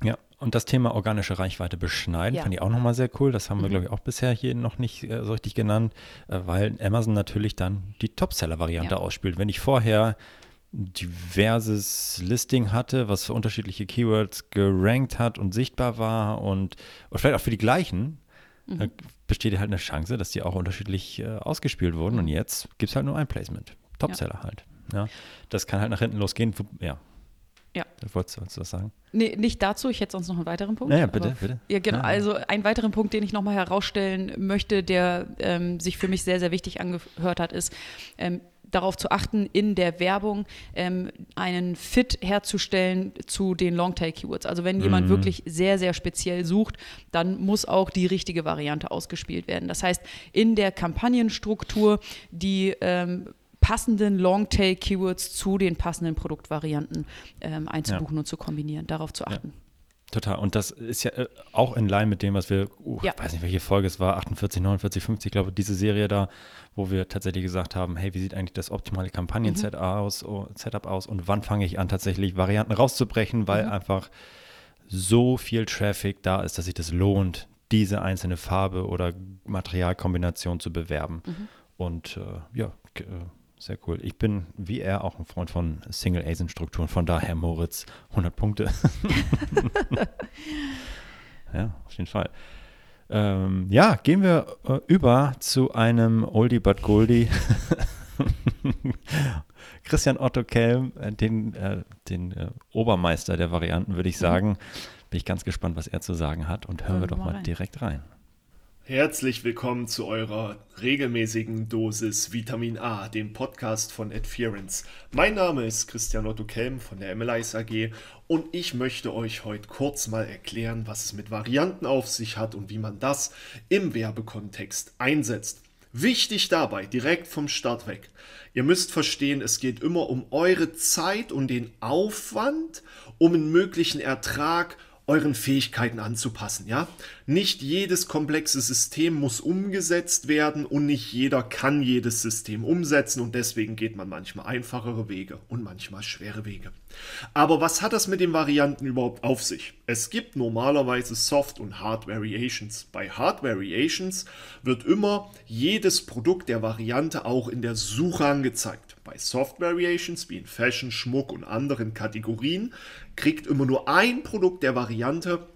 A: Ja, und das Thema organische Reichweite beschneiden ja. fand ich auch nochmal sehr cool. Das haben wir, mhm. glaube ich, auch bisher hier noch nicht äh, so richtig genannt, äh, weil Amazon natürlich dann die Topseller-Variante ja. ausspielt. Wenn ich vorher diverses Listing hatte, was für unterschiedliche Keywords gerankt hat und sichtbar war und, und vielleicht auch für die gleichen, mhm. da besteht halt eine Chance, dass die auch unterschiedlich äh, ausgespielt wurden. Und jetzt gibt es halt nur ein Placement. Topseller ja. halt. Ja. Das kann halt nach hinten losgehen. Ja.
B: Ja.
A: Wolltest du was sagen?
B: Nee, nicht dazu, ich hätte sonst noch einen weiteren Punkt.
A: Ja, ja bitte, bitte.
B: Ja, genau. Ja. Also einen weiteren Punkt, den ich nochmal herausstellen möchte, der ähm, sich für mich sehr, sehr wichtig angehört hat, ist, ähm, darauf zu achten, in der Werbung ähm, einen Fit herzustellen zu den Longtail-Keywords. Also wenn jemand mhm. wirklich sehr, sehr speziell sucht, dann muss auch die richtige Variante ausgespielt werden. Das heißt, in der Kampagnenstruktur die ähm, passenden Longtail-Keywords zu den passenden Produktvarianten ähm, einzubuchen ja. und zu kombinieren, darauf zu achten. Ja.
A: Total. Und das ist ja äh, auch in Line mit dem, was wir, uh, ja. ich weiß nicht, welche Folge es war, 48, 49, 50, ich glaube, diese Serie da, wo wir tatsächlich gesagt haben, hey, wie sieht eigentlich das optimale Kampagnen-Setup mhm. aus, oh, Setup aus und wann fange ich an, tatsächlich Varianten rauszubrechen, weil mhm. einfach so viel Traffic da ist, dass sich das lohnt, diese einzelne Farbe oder Materialkombination zu bewerben. Mhm. Und äh, ja, äh, sehr cool. Ich bin wie er auch ein Freund von Single-ASIN-Strukturen. Von daher, Moritz, 100 Punkte. <laughs> <laughs> ja, auf jeden Fall. Ähm, ja, gehen wir äh, über zu einem Oldie but Goldie. <laughs> Christian Otto Kelm, äh, den, äh, den äh, Obermeister der Varianten, würde ich mhm. sagen. Bin ich ganz gespannt, was er zu sagen hat. Und hören wir doch mal rein. direkt rein.
E: Herzlich willkommen zu eurer regelmäßigen Dosis Vitamin A, dem Podcast von Adference. Mein Name ist Christian Otto Kelm von der MLIS AG und ich möchte euch heute kurz mal erklären, was es mit Varianten auf sich hat und wie man das im Werbekontext einsetzt. Wichtig dabei, direkt vom Start weg. Ihr müsst verstehen, es geht immer um eure Zeit und den Aufwand, um einen möglichen Ertrag euren Fähigkeiten anzupassen, ja? Nicht jedes komplexe System muss umgesetzt werden und nicht jeder kann jedes System umsetzen und deswegen geht man manchmal einfachere Wege und manchmal schwere Wege. Aber was hat das mit den Varianten überhaupt auf sich? Es gibt normalerweise Soft- und Hard-Variations. Bei Hard-Variations wird immer jedes Produkt der Variante auch in der Suche angezeigt. Bei Soft Variations wie in Fashion, Schmuck und anderen Kategorien kriegt immer nur ein Produkt der Variante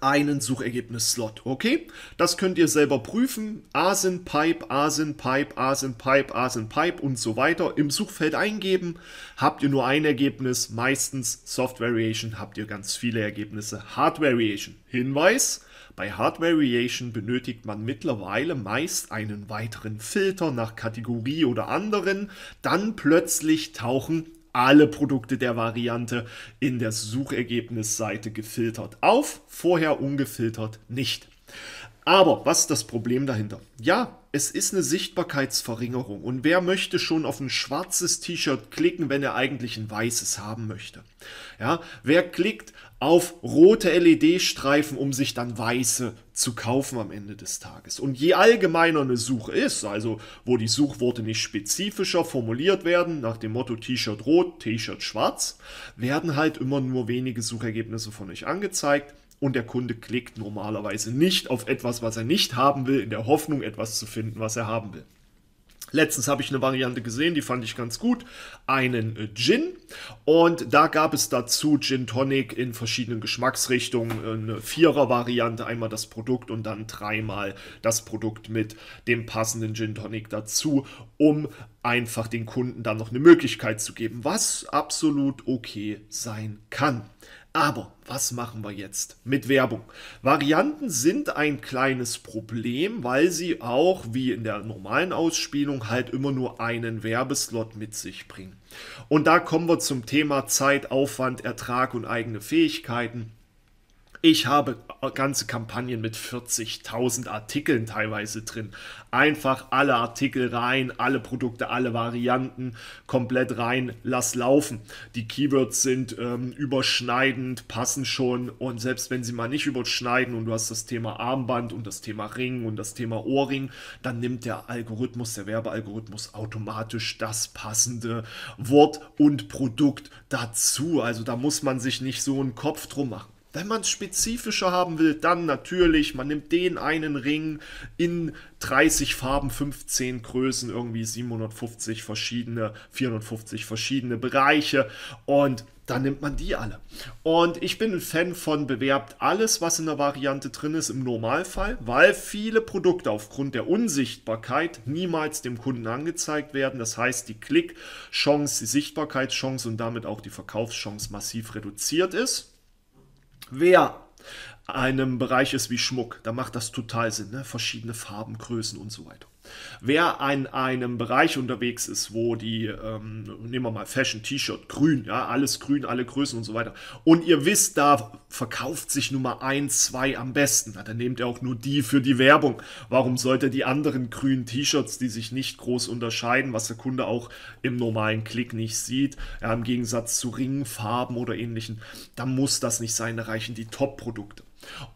E: einen Suchergebnis-Slot. Okay? Das könnt ihr selber prüfen. Asin Pipe, Asin Pipe, und so weiter. Im Suchfeld eingeben. Habt ihr nur ein Ergebnis. Meistens Soft Variation habt ihr ganz viele Ergebnisse. Hard Variation. Hinweis. Bei Hard Variation benötigt man mittlerweile meist einen weiteren Filter nach Kategorie oder anderen. Dann plötzlich tauchen alle Produkte der Variante in der Suchergebnisseite gefiltert auf, vorher ungefiltert nicht. Aber was ist das Problem dahinter? Ja, es ist eine Sichtbarkeitsverringerung. Und wer möchte schon auf ein schwarzes T-Shirt klicken, wenn er eigentlich ein weißes haben möchte? Ja, wer klickt auf rote LED-Streifen, um sich dann weiße zu kaufen am Ende des Tages? Und je allgemeiner eine Suche ist, also wo die Suchworte nicht spezifischer formuliert werden, nach dem Motto T-Shirt rot, T-Shirt schwarz, werden halt immer nur wenige Suchergebnisse von euch angezeigt und der Kunde klickt normalerweise nicht auf etwas, was er nicht haben will, in der Hoffnung, etwas zu finden, was er haben will. Letztens habe ich eine Variante gesehen, die fand ich ganz gut. Einen äh, Gin. Und da gab es dazu Gin Tonic in verschiedenen Geschmacksrichtungen. Eine Vierer-Variante, einmal das Produkt und dann dreimal das Produkt mit dem passenden Gin Tonic dazu, um einfach den Kunden dann noch eine Möglichkeit zu geben, was absolut okay sein kann. Aber was machen wir jetzt mit Werbung? Varianten sind ein kleines Problem, weil sie auch wie in der normalen Ausspielung halt immer nur einen Werbeslot mit sich bringen. Und da kommen wir zum Thema Zeit, Aufwand, Ertrag und eigene Fähigkeiten. Ich habe ganze Kampagnen mit 40.000 Artikeln teilweise drin. Einfach alle Artikel rein, alle Produkte, alle Varianten komplett rein, lass laufen. Die Keywords sind ähm, überschneidend, passen schon und selbst wenn sie mal nicht überschneiden und du hast das Thema Armband und das Thema Ring und das Thema Ohrring, dann nimmt der Algorithmus, der Werbealgorithmus automatisch das passende Wort und Produkt dazu. Also da muss man sich nicht so einen Kopf drum machen. Wenn man es spezifischer haben will, dann natürlich, man nimmt den einen Ring in 30 Farben, 15 Größen, irgendwie 750 verschiedene, 450 verschiedene Bereiche und dann nimmt man die alle. Und ich bin ein Fan von bewerbt alles, was in der Variante drin ist, im Normalfall, weil viele Produkte aufgrund der Unsichtbarkeit niemals dem Kunden angezeigt werden. Das heißt, die Klickchance, die Sichtbarkeitschance und damit auch die Verkaufschance massiv reduziert ist. Wer einem Bereich ist wie Schmuck, da macht das total Sinn, ne? verschiedene Farben, Größen und so weiter. Wer in einem Bereich unterwegs ist, wo die, ähm, nehmen wir mal Fashion, T-Shirt, grün, ja, alles grün, alle Größen und so weiter. Und ihr wisst, da verkauft sich Nummer 1, 2 am besten. Na, dann nehmt ihr auch nur die für die Werbung. Warum sollte die anderen grünen T-Shirts, die sich nicht groß unterscheiden, was der Kunde auch im normalen Klick nicht sieht, ja, im Gegensatz zu Ringen, Farben oder ähnlichen, dann muss das nicht sein, da reichen die Top-Produkte.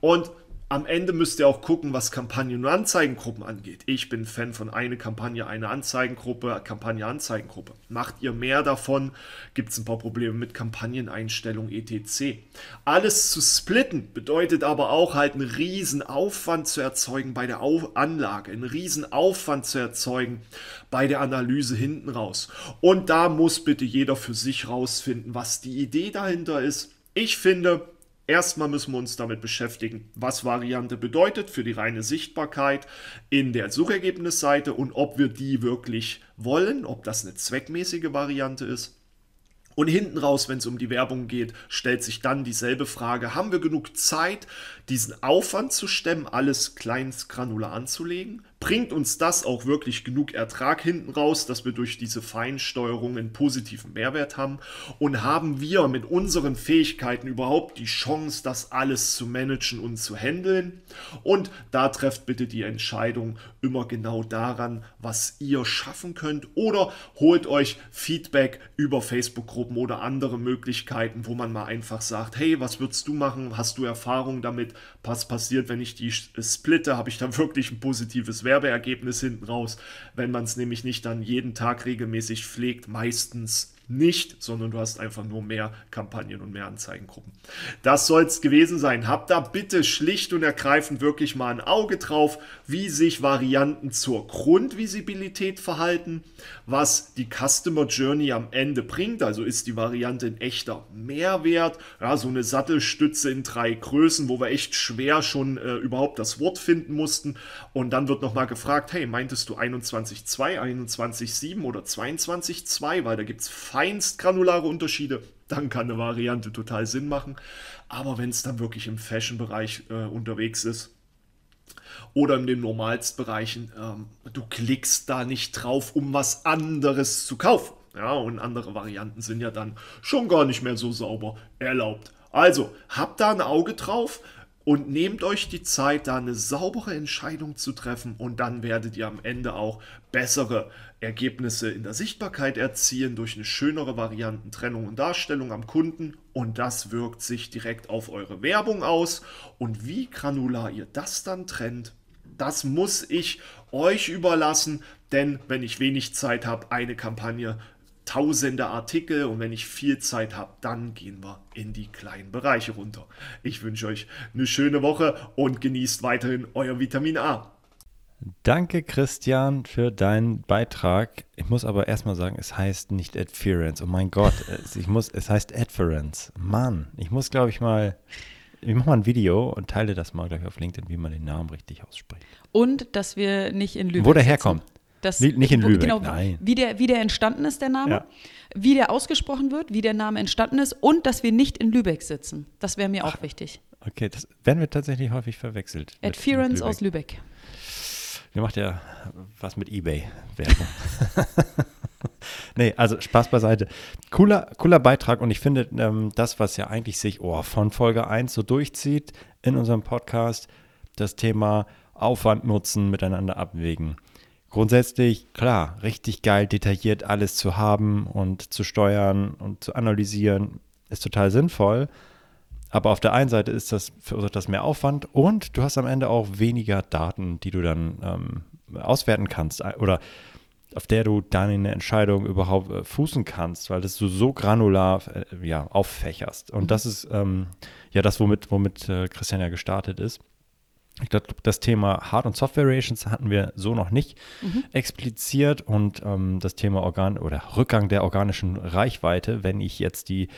E: Und am Ende müsst ihr auch gucken, was Kampagnen und Anzeigengruppen angeht. Ich bin Fan von eine Kampagne, eine Anzeigengruppe, Kampagne, Anzeigengruppe. Macht ihr mehr davon, gibt es ein paar Probleme mit Kampagneneinstellung etc. Alles zu splitten bedeutet aber auch halt einen riesen Aufwand zu erzeugen bei der Anlage, einen riesen Aufwand zu erzeugen bei der Analyse hinten raus. Und da muss bitte jeder für sich rausfinden, was die Idee dahinter ist. Ich finde, Erstmal müssen wir uns damit beschäftigen, was Variante bedeutet für die reine Sichtbarkeit in der Suchergebnisseite und ob wir die wirklich wollen, ob das eine zweckmäßige Variante ist. Und hinten raus, wenn es um die Werbung geht, stellt sich dann dieselbe Frage, haben wir genug Zeit, diesen Aufwand zu stemmen, alles kleinstgranular anzulegen? Bringt uns das auch wirklich genug Ertrag hinten raus, dass wir durch diese Feinsteuerung einen positiven Mehrwert haben? Und haben wir mit unseren Fähigkeiten überhaupt die Chance, das alles zu managen und zu handeln? Und da trefft bitte die Entscheidung immer genau daran, was ihr schaffen könnt oder holt euch Feedback über Facebook-Gruppen oder andere Möglichkeiten, wo man mal einfach sagt, hey, was würdest du machen? Hast du Erfahrung damit? Was passiert, wenn ich die splitte? Habe ich da wirklich ein positives? Werbeergebnis hinten raus, wenn man es nämlich nicht dann jeden Tag regelmäßig pflegt. Meistens nicht, sondern du hast einfach nur mehr Kampagnen und mehr Anzeigengruppen. Das soll es gewesen sein. Habt da bitte schlicht und ergreifend wirklich mal ein Auge drauf, wie sich Varianten zur Grundvisibilität verhalten, was die Customer Journey am Ende bringt. Also ist die Variante ein echter Mehrwert. Ja, so eine Sattelstütze in drei Größen, wo wir echt schwer schon äh, überhaupt das Wort finden mussten. Und dann wird nochmal gefragt, hey, meintest du 21.2, 21.7 oder 22.2? Weil da gibt es feinst granulare Unterschiede, dann kann eine Variante total Sinn machen. Aber wenn es dann wirklich im Fashion-Bereich äh, unterwegs ist oder in den Normalstbereichen, ähm, du klickst da nicht drauf, um was anderes zu kaufen. Ja, und andere Varianten sind ja dann schon gar nicht mehr so sauber erlaubt. Also, habt da ein Auge drauf und nehmt euch die Zeit, da eine saubere Entscheidung zu treffen. Und dann werdet ihr am Ende auch bessere Ergebnisse in der Sichtbarkeit erzielen durch eine schönere Variantentrennung und Darstellung am Kunden. Und das wirkt sich direkt auf eure Werbung aus. Und wie granular ihr das dann trennt, das muss ich euch überlassen, denn wenn ich wenig Zeit habe, eine Kampagne tausende Artikel und wenn ich viel Zeit habe, dann gehen wir in die kleinen Bereiche runter. Ich wünsche euch eine schöne Woche und genießt weiterhin euer Vitamin A.
A: Danke, Christian, für deinen Beitrag. Ich muss aber erstmal sagen, es heißt nicht Adference. Oh mein Gott, <laughs> ich muss, es heißt Adference. Mann, ich muss, glaube ich, mal. Ich mache mal ein Video und teile das mal gleich auf LinkedIn, wie man den Namen richtig ausspricht.
B: Und dass wir nicht in Lübeck.
A: Wo der herkommt.
B: Das,
A: nicht in Lübeck,
B: genau,
A: nein.
B: Wie der, wie der entstanden ist, der Name,
A: Ja.
B: wie der ausgesprochen wird, wie der Name entstanden ist und dass wir nicht in Lübeck sitzen. Das wäre mir auch wichtig.
A: Okay, das werden wir tatsächlich häufig verwechselt.
B: Adference aus
A: Lübeck.
B: Lübeck.
A: Ihr macht ja was mit Ebay-Werbung. <laughs> nee, also Spaß beiseite. Cooler, cooler Beitrag und ich finde, ähm, das, was ja eigentlich sich oh, von Folge 1 so durchzieht in unserem Podcast, das Thema Aufwand nutzen, miteinander abwägen. Grundsätzlich, klar, richtig geil, detailliert alles zu haben und zu steuern und zu analysieren, ist total sinnvoll. Aber auf der einen Seite ist das, verursacht das mehr Aufwand und du hast am Ende auch weniger Daten, die du dann ähm, auswerten kannst äh, oder auf der du deine Entscheidung überhaupt äh, fußen kannst, weil das du so granular äh, ja, auffächerst. Und das ist ähm, ja das, womit, womit äh, Christian ja gestartet ist. Ich glaube, das Thema Hard- und Software-Variations hatten wir so noch nicht expliziert und ähm, das Thema Organ oder Rückgang der organischen Reichweite, wenn ich jetzt die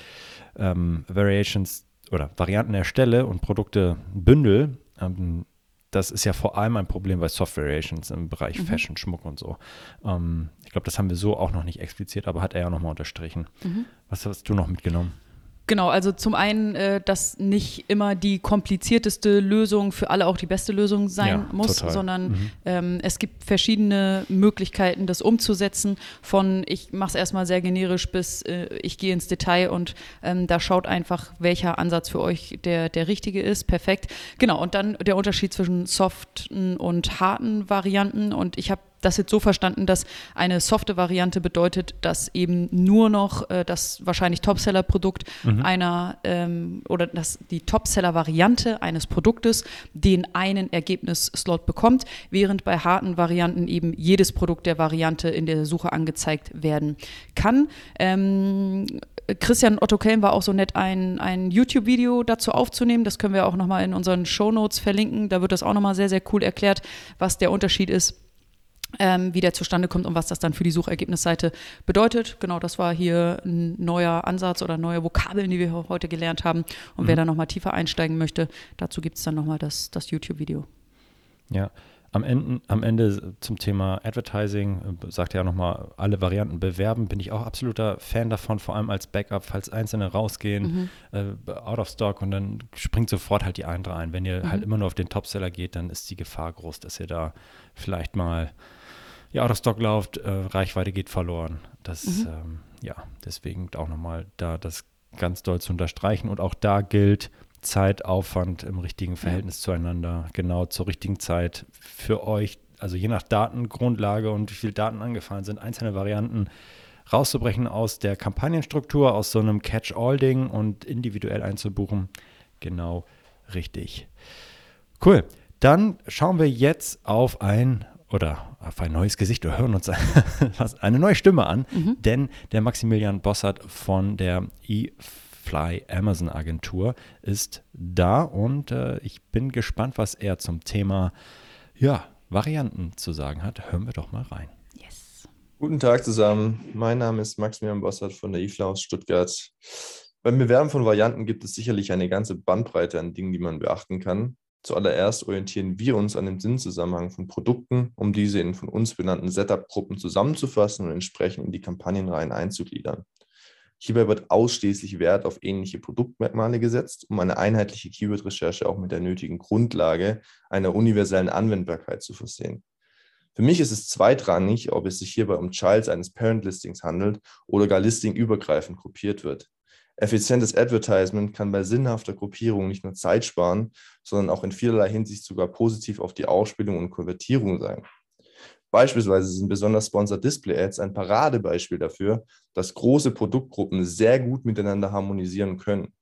A: ähm, Variations oder Varianten erstelle und Produkte bündel, ähm, das ist ja vor allem ein Problem bei Software-Variations im Bereich Fashion, Schmuck und so. Ähm, ich glaube, das haben wir so auch noch nicht expliziert, aber hat er ja nochmal unterstrichen. Was hast du noch mitgenommen?
B: Genau, also zum einen, äh, dass nicht immer die komplizierteste Lösung für alle auch die beste Lösung sein
A: Ja,
B: muss,
A: total.
B: sondern
A: Mhm.
B: ähm, es gibt verschiedene Möglichkeiten, das umzusetzen. Von ich mache es erstmal sehr generisch bis äh, ich gehe ins Detail und ähm, da schaut einfach, welcher Ansatz für euch der, der richtige ist. Perfekt. Genau, und dann der Unterschied zwischen soften und harten Varianten. Und ich habe das jetzt so verstanden, dass eine softe Variante bedeutet, dass eben nur noch äh, das wahrscheinlich Topseller-Produkt einer ähm, oder dass die Topseller-Variante eines Produktes den einen Ergebnisslot bekommt, während bei harten Varianten eben jedes Produkt der Variante in der Suche angezeigt werden kann. Ähm, Christian Otto Kelm war auch so nett, ein, ein YouTube-Video dazu aufzunehmen. Das können wir auch nochmal in unseren Shownotes verlinken. Da wird das auch nochmal sehr, sehr cool erklärt, was der Unterschied ist ähm, wie der zustande kommt und was das dann für die Suchergebnisseite bedeutet. Genau, das war hier ein neuer Ansatz oder neue Vokabeln, die wir heute gelernt haben. Und wer da nochmal tiefer einsteigen möchte, dazu gibt es dann nochmal das, das YouTube-Video.
A: Ja, am Ende, am Ende zum Thema Advertising, äh, sagt er ja nochmal, alle Varianten bewerben, bin ich auch absoluter Fan davon, vor allem als Backup, falls einzelne rausgehen, äh, out of stock und dann springt sofort halt die andere ein. Wenn ihr halt immer nur auf den Topseller geht, dann ist die Gefahr groß, dass ihr da vielleicht mal ja, of stock lauft, äh, Reichweite geht verloren. Das, ähm, ja, deswegen auch nochmal da das ganz doll zu unterstreichen und auch da gilt, Zeitaufwand im richtigen Verhältnis zueinander, genau zur richtigen Zeit für euch, also je nach Datengrundlage und wie viele Daten angefallen sind, einzelne Varianten rauszubrechen aus der Kampagnenstruktur, aus so einem Catch-all-Ding und individuell einzubuchen. Genau richtig. Cool. Dann schauen wir jetzt auf ein oder auf ein neues Gesicht oder hören uns <laughs> eine neue Stimme an, mhm. denn der Maximilian Bossert von der eFly Amazon Agentur ist da und äh, ich bin gespannt, was er zum Thema ja, Varianten zu sagen hat. Hören wir doch mal rein.
F: Yes. Guten Tag zusammen. Mein Name ist Maximilian Bossert von der eFly aus Stuttgart. Beim Bewerben von Varianten gibt es sicherlich eine ganze Bandbreite an Dingen, die man beachten kann. Zuallererst orientieren wir uns an dem Sinnzusammenhang von Produkten, um diese in von uns benannten Setup-Gruppen zusammenzufassen und entsprechend in die Kampagnenreihen einzugliedern. Hierbei wird ausschließlich Wert auf ähnliche Produktmerkmale gesetzt, um eine einheitliche Keyword-Recherche auch mit der nötigen Grundlage einer universellen Anwendbarkeit zu versehen. Für mich ist es zweitrangig, ob es sich hierbei um Childs eines Parent-Listings handelt oder gar listingübergreifend gruppiert wird. Effizientes Advertisement kann bei sinnhafter Gruppierung nicht nur Zeit sparen, sondern auch in vielerlei Hinsicht sogar positiv auf die Ausspielung und Konvertierung sein. Beispielsweise sind besonders Sponsored Display Ads ein Paradebeispiel dafür, dass große Produktgruppen sehr gut miteinander harmonisieren können.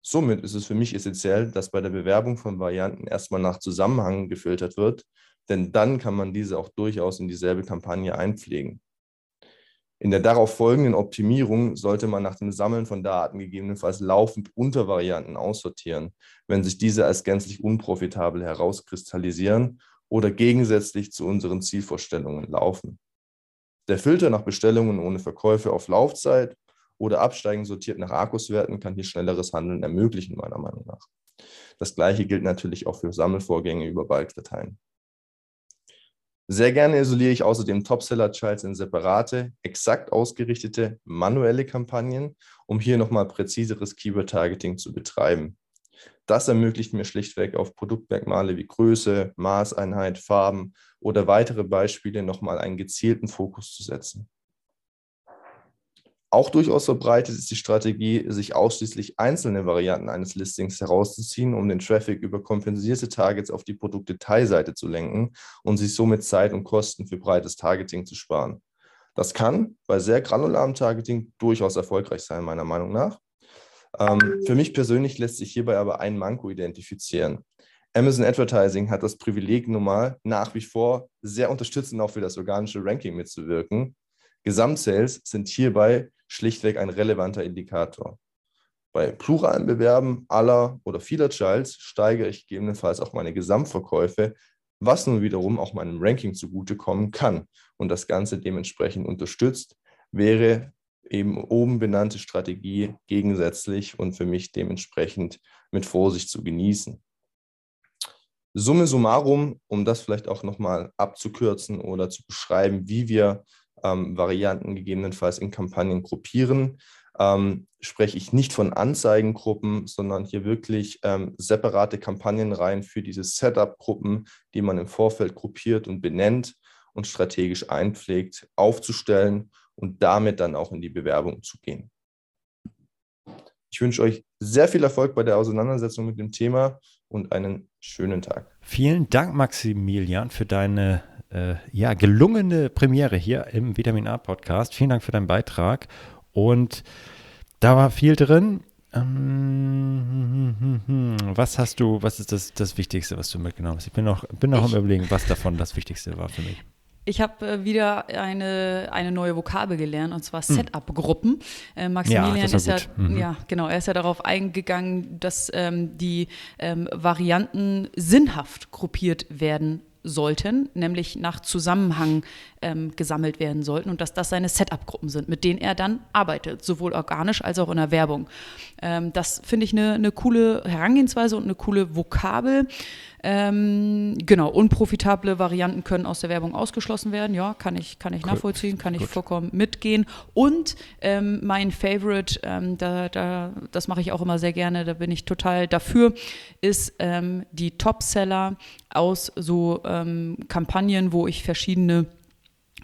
F: Somit ist es für mich essentiell, dass bei der Bewerbung von Varianten erstmal nach Zusammenhang gefiltert wird, denn dann kann man diese auch durchaus in dieselbe Kampagne einpflegen. In der darauf folgenden Optimierung sollte man nach dem Sammeln von Daten gegebenenfalls laufend Untervarianten aussortieren, wenn sich diese als gänzlich unprofitabel herauskristallisieren oder gegensätzlich zu unseren Zielvorstellungen laufen. Der Filter nach Bestellungen ohne Verkäufe auf Laufzeit oder absteigend sortiert nach Akkuswerten kann hier schnelleres Handeln ermöglichen, meiner Meinung nach. Das gleiche gilt natürlich auch für Sammelvorgänge über Balkdateien. Sehr gerne isoliere ich außerdem Topseller-Childs in separate, exakt ausgerichtete, manuelle Kampagnen, um hier nochmal präziseres Keyword-Targeting zu betreiben. Das ermöglicht mir schlichtweg auf Produktmerkmale wie Größe, Maßeinheit, Farben oder weitere Beispiele nochmal einen gezielten Fokus zu setzen. Auch durchaus verbreitet ist die Strategie, sich ausschließlich einzelne Varianten eines Listings herauszuziehen, um den Traffic über kompensierte Targets auf die Produktdetailseite zu lenken und sich somit Zeit und Kosten für breites Targeting zu sparen. Das kann bei sehr granularem Targeting durchaus erfolgreich sein, meiner Meinung nach. Ähm, für mich persönlich lässt sich hierbei aber ein Manko identifizieren. Amazon Advertising hat das Privileg normal nach wie vor sehr unterstützend auch für das organische Ranking mitzuwirken. Gesamtsales sind hierbei schlichtweg ein relevanter Indikator. Bei pluralen Bewerben aller oder vieler Childs steigere ich gegebenenfalls auch meine Gesamtverkäufe, was nun wiederum auch meinem Ranking zugutekommen kann und das Ganze dementsprechend unterstützt, wäre eben oben benannte Strategie gegensätzlich und für mich dementsprechend mit Vorsicht zu genießen. Summe summarum, um das vielleicht auch nochmal abzukürzen oder zu beschreiben, wie wir Varianten gegebenenfalls in Kampagnen gruppieren. Ähm, spreche ich nicht von Anzeigengruppen, sondern hier wirklich ähm, separate Kampagnenreihen für diese Setup-Gruppen, die man im Vorfeld gruppiert und benennt und strategisch einpflegt, aufzustellen und damit dann auch in die Bewerbung zu gehen. Ich wünsche euch sehr viel Erfolg bei der Auseinandersetzung mit dem Thema und einen schönen Tag.
A: Vielen Dank, Maximilian, für deine äh, ja, gelungene Premiere hier im Vitamin A Podcast. Vielen Dank für deinen Beitrag. Und da war viel drin. Ähm, was hast du, was ist das, das Wichtigste, was du mitgenommen hast? Ich bin noch, bin noch ich, am Überlegen, was davon das Wichtigste war für mich.
B: Ich habe äh, wieder eine, eine neue Vokabel gelernt und zwar hm. Setup-Gruppen. Äh, Maximilian ja, ist ja, mhm. ja, genau, er ist ja darauf eingegangen, dass ähm, die ähm, Varianten sinnhaft gruppiert werden sollten, nämlich nach Zusammenhang ähm, gesammelt werden sollten und dass das seine Setup-Gruppen sind, mit denen er dann arbeitet, sowohl organisch als auch in der Werbung. Ähm, das finde ich eine, eine coole Herangehensweise und eine coole Vokabel. Ähm, genau, unprofitable Varianten können aus der Werbung ausgeschlossen werden. Ja, kann ich, kann ich cool. nachvollziehen, kann ich Gut. vollkommen mitgehen. Und ähm, mein Favorite, ähm, da, da, das mache ich auch immer sehr gerne, da bin ich total dafür, ist ähm, die Topseller aus so ähm, Kampagnen, wo ich verschiedene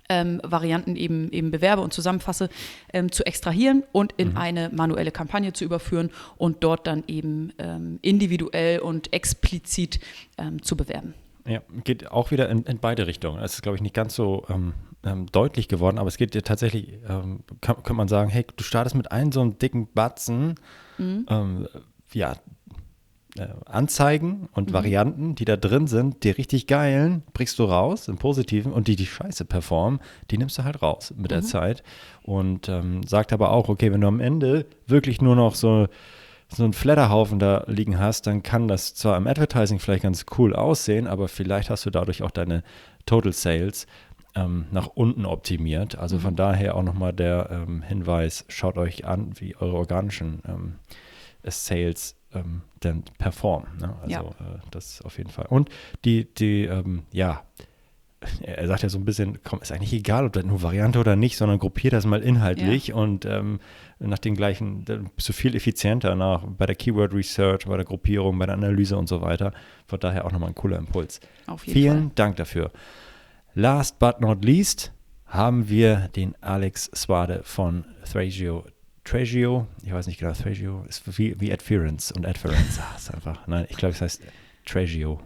B: ähm, Varianten eben, eben bewerbe und zusammenfasse, ähm, zu extrahieren und in mhm. eine manuelle Kampagne zu überführen und dort dann eben ähm, individuell und explizit ähm, zu bewerben.
A: Ja, geht auch wieder in, in beide Richtungen. Es ist, glaube ich, nicht ganz so ähm, ähm, deutlich geworden, aber es geht dir tatsächlich, kann, kann, man sagen, hey, du startest mit einem so einem dicken Batzen, mhm. ja, Anzeigen und
B: Mhm.
A: Varianten, die da drin sind, die richtig geilen, brichst du raus im Positiven und die, die scheiße performen, die nimmst du halt raus mit
B: Mhm.
A: der Zeit. Und ähm, sagt aber auch, okay, wenn du am Ende wirklich nur noch so, so einen Flatterhaufen da liegen hast, dann kann das zwar im Advertising vielleicht ganz cool aussehen, aber vielleicht hast du dadurch auch deine Total Sales ähm, nach unten optimiert. Also von daher auch nochmal der ähm, Hinweis, schaut euch an, wie eure organischen ähm, Sales ähm, denn performen. Ne? Also
B: Ja.
A: äh, das auf jeden Fall. Und die, die, ähm, ja, er sagt ja so ein bisschen, komm, ist eigentlich egal, ob das nur Variante oder nicht, sondern gruppier das mal inhaltlich und ähm, nach den gleichen, dann bist du viel effizienter nach bei der Keyword Research, bei der Gruppierung, bei der Analyse und so weiter. Von daher auch nochmal ein cooler Impuls.
B: Auf jeden
A: Vielen
B: Fall.
A: Dank dafür. Last but not least haben wir den Alex Swade von Thragio. Tragio, ich weiß nicht genau, Thragio ist wie, wie Adference und Adference. Ah, ist einfach, nein, ich glaube, es heißt Tragio.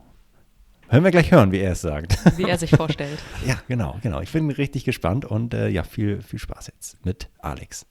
A: Hören wir gleich hören, wie er es sagt.
B: Wie er sich vorstellt. <laughs>
A: ja, genau, genau. Ich bin richtig gespannt und äh, ja, viel, viel Spaß jetzt mit Alex.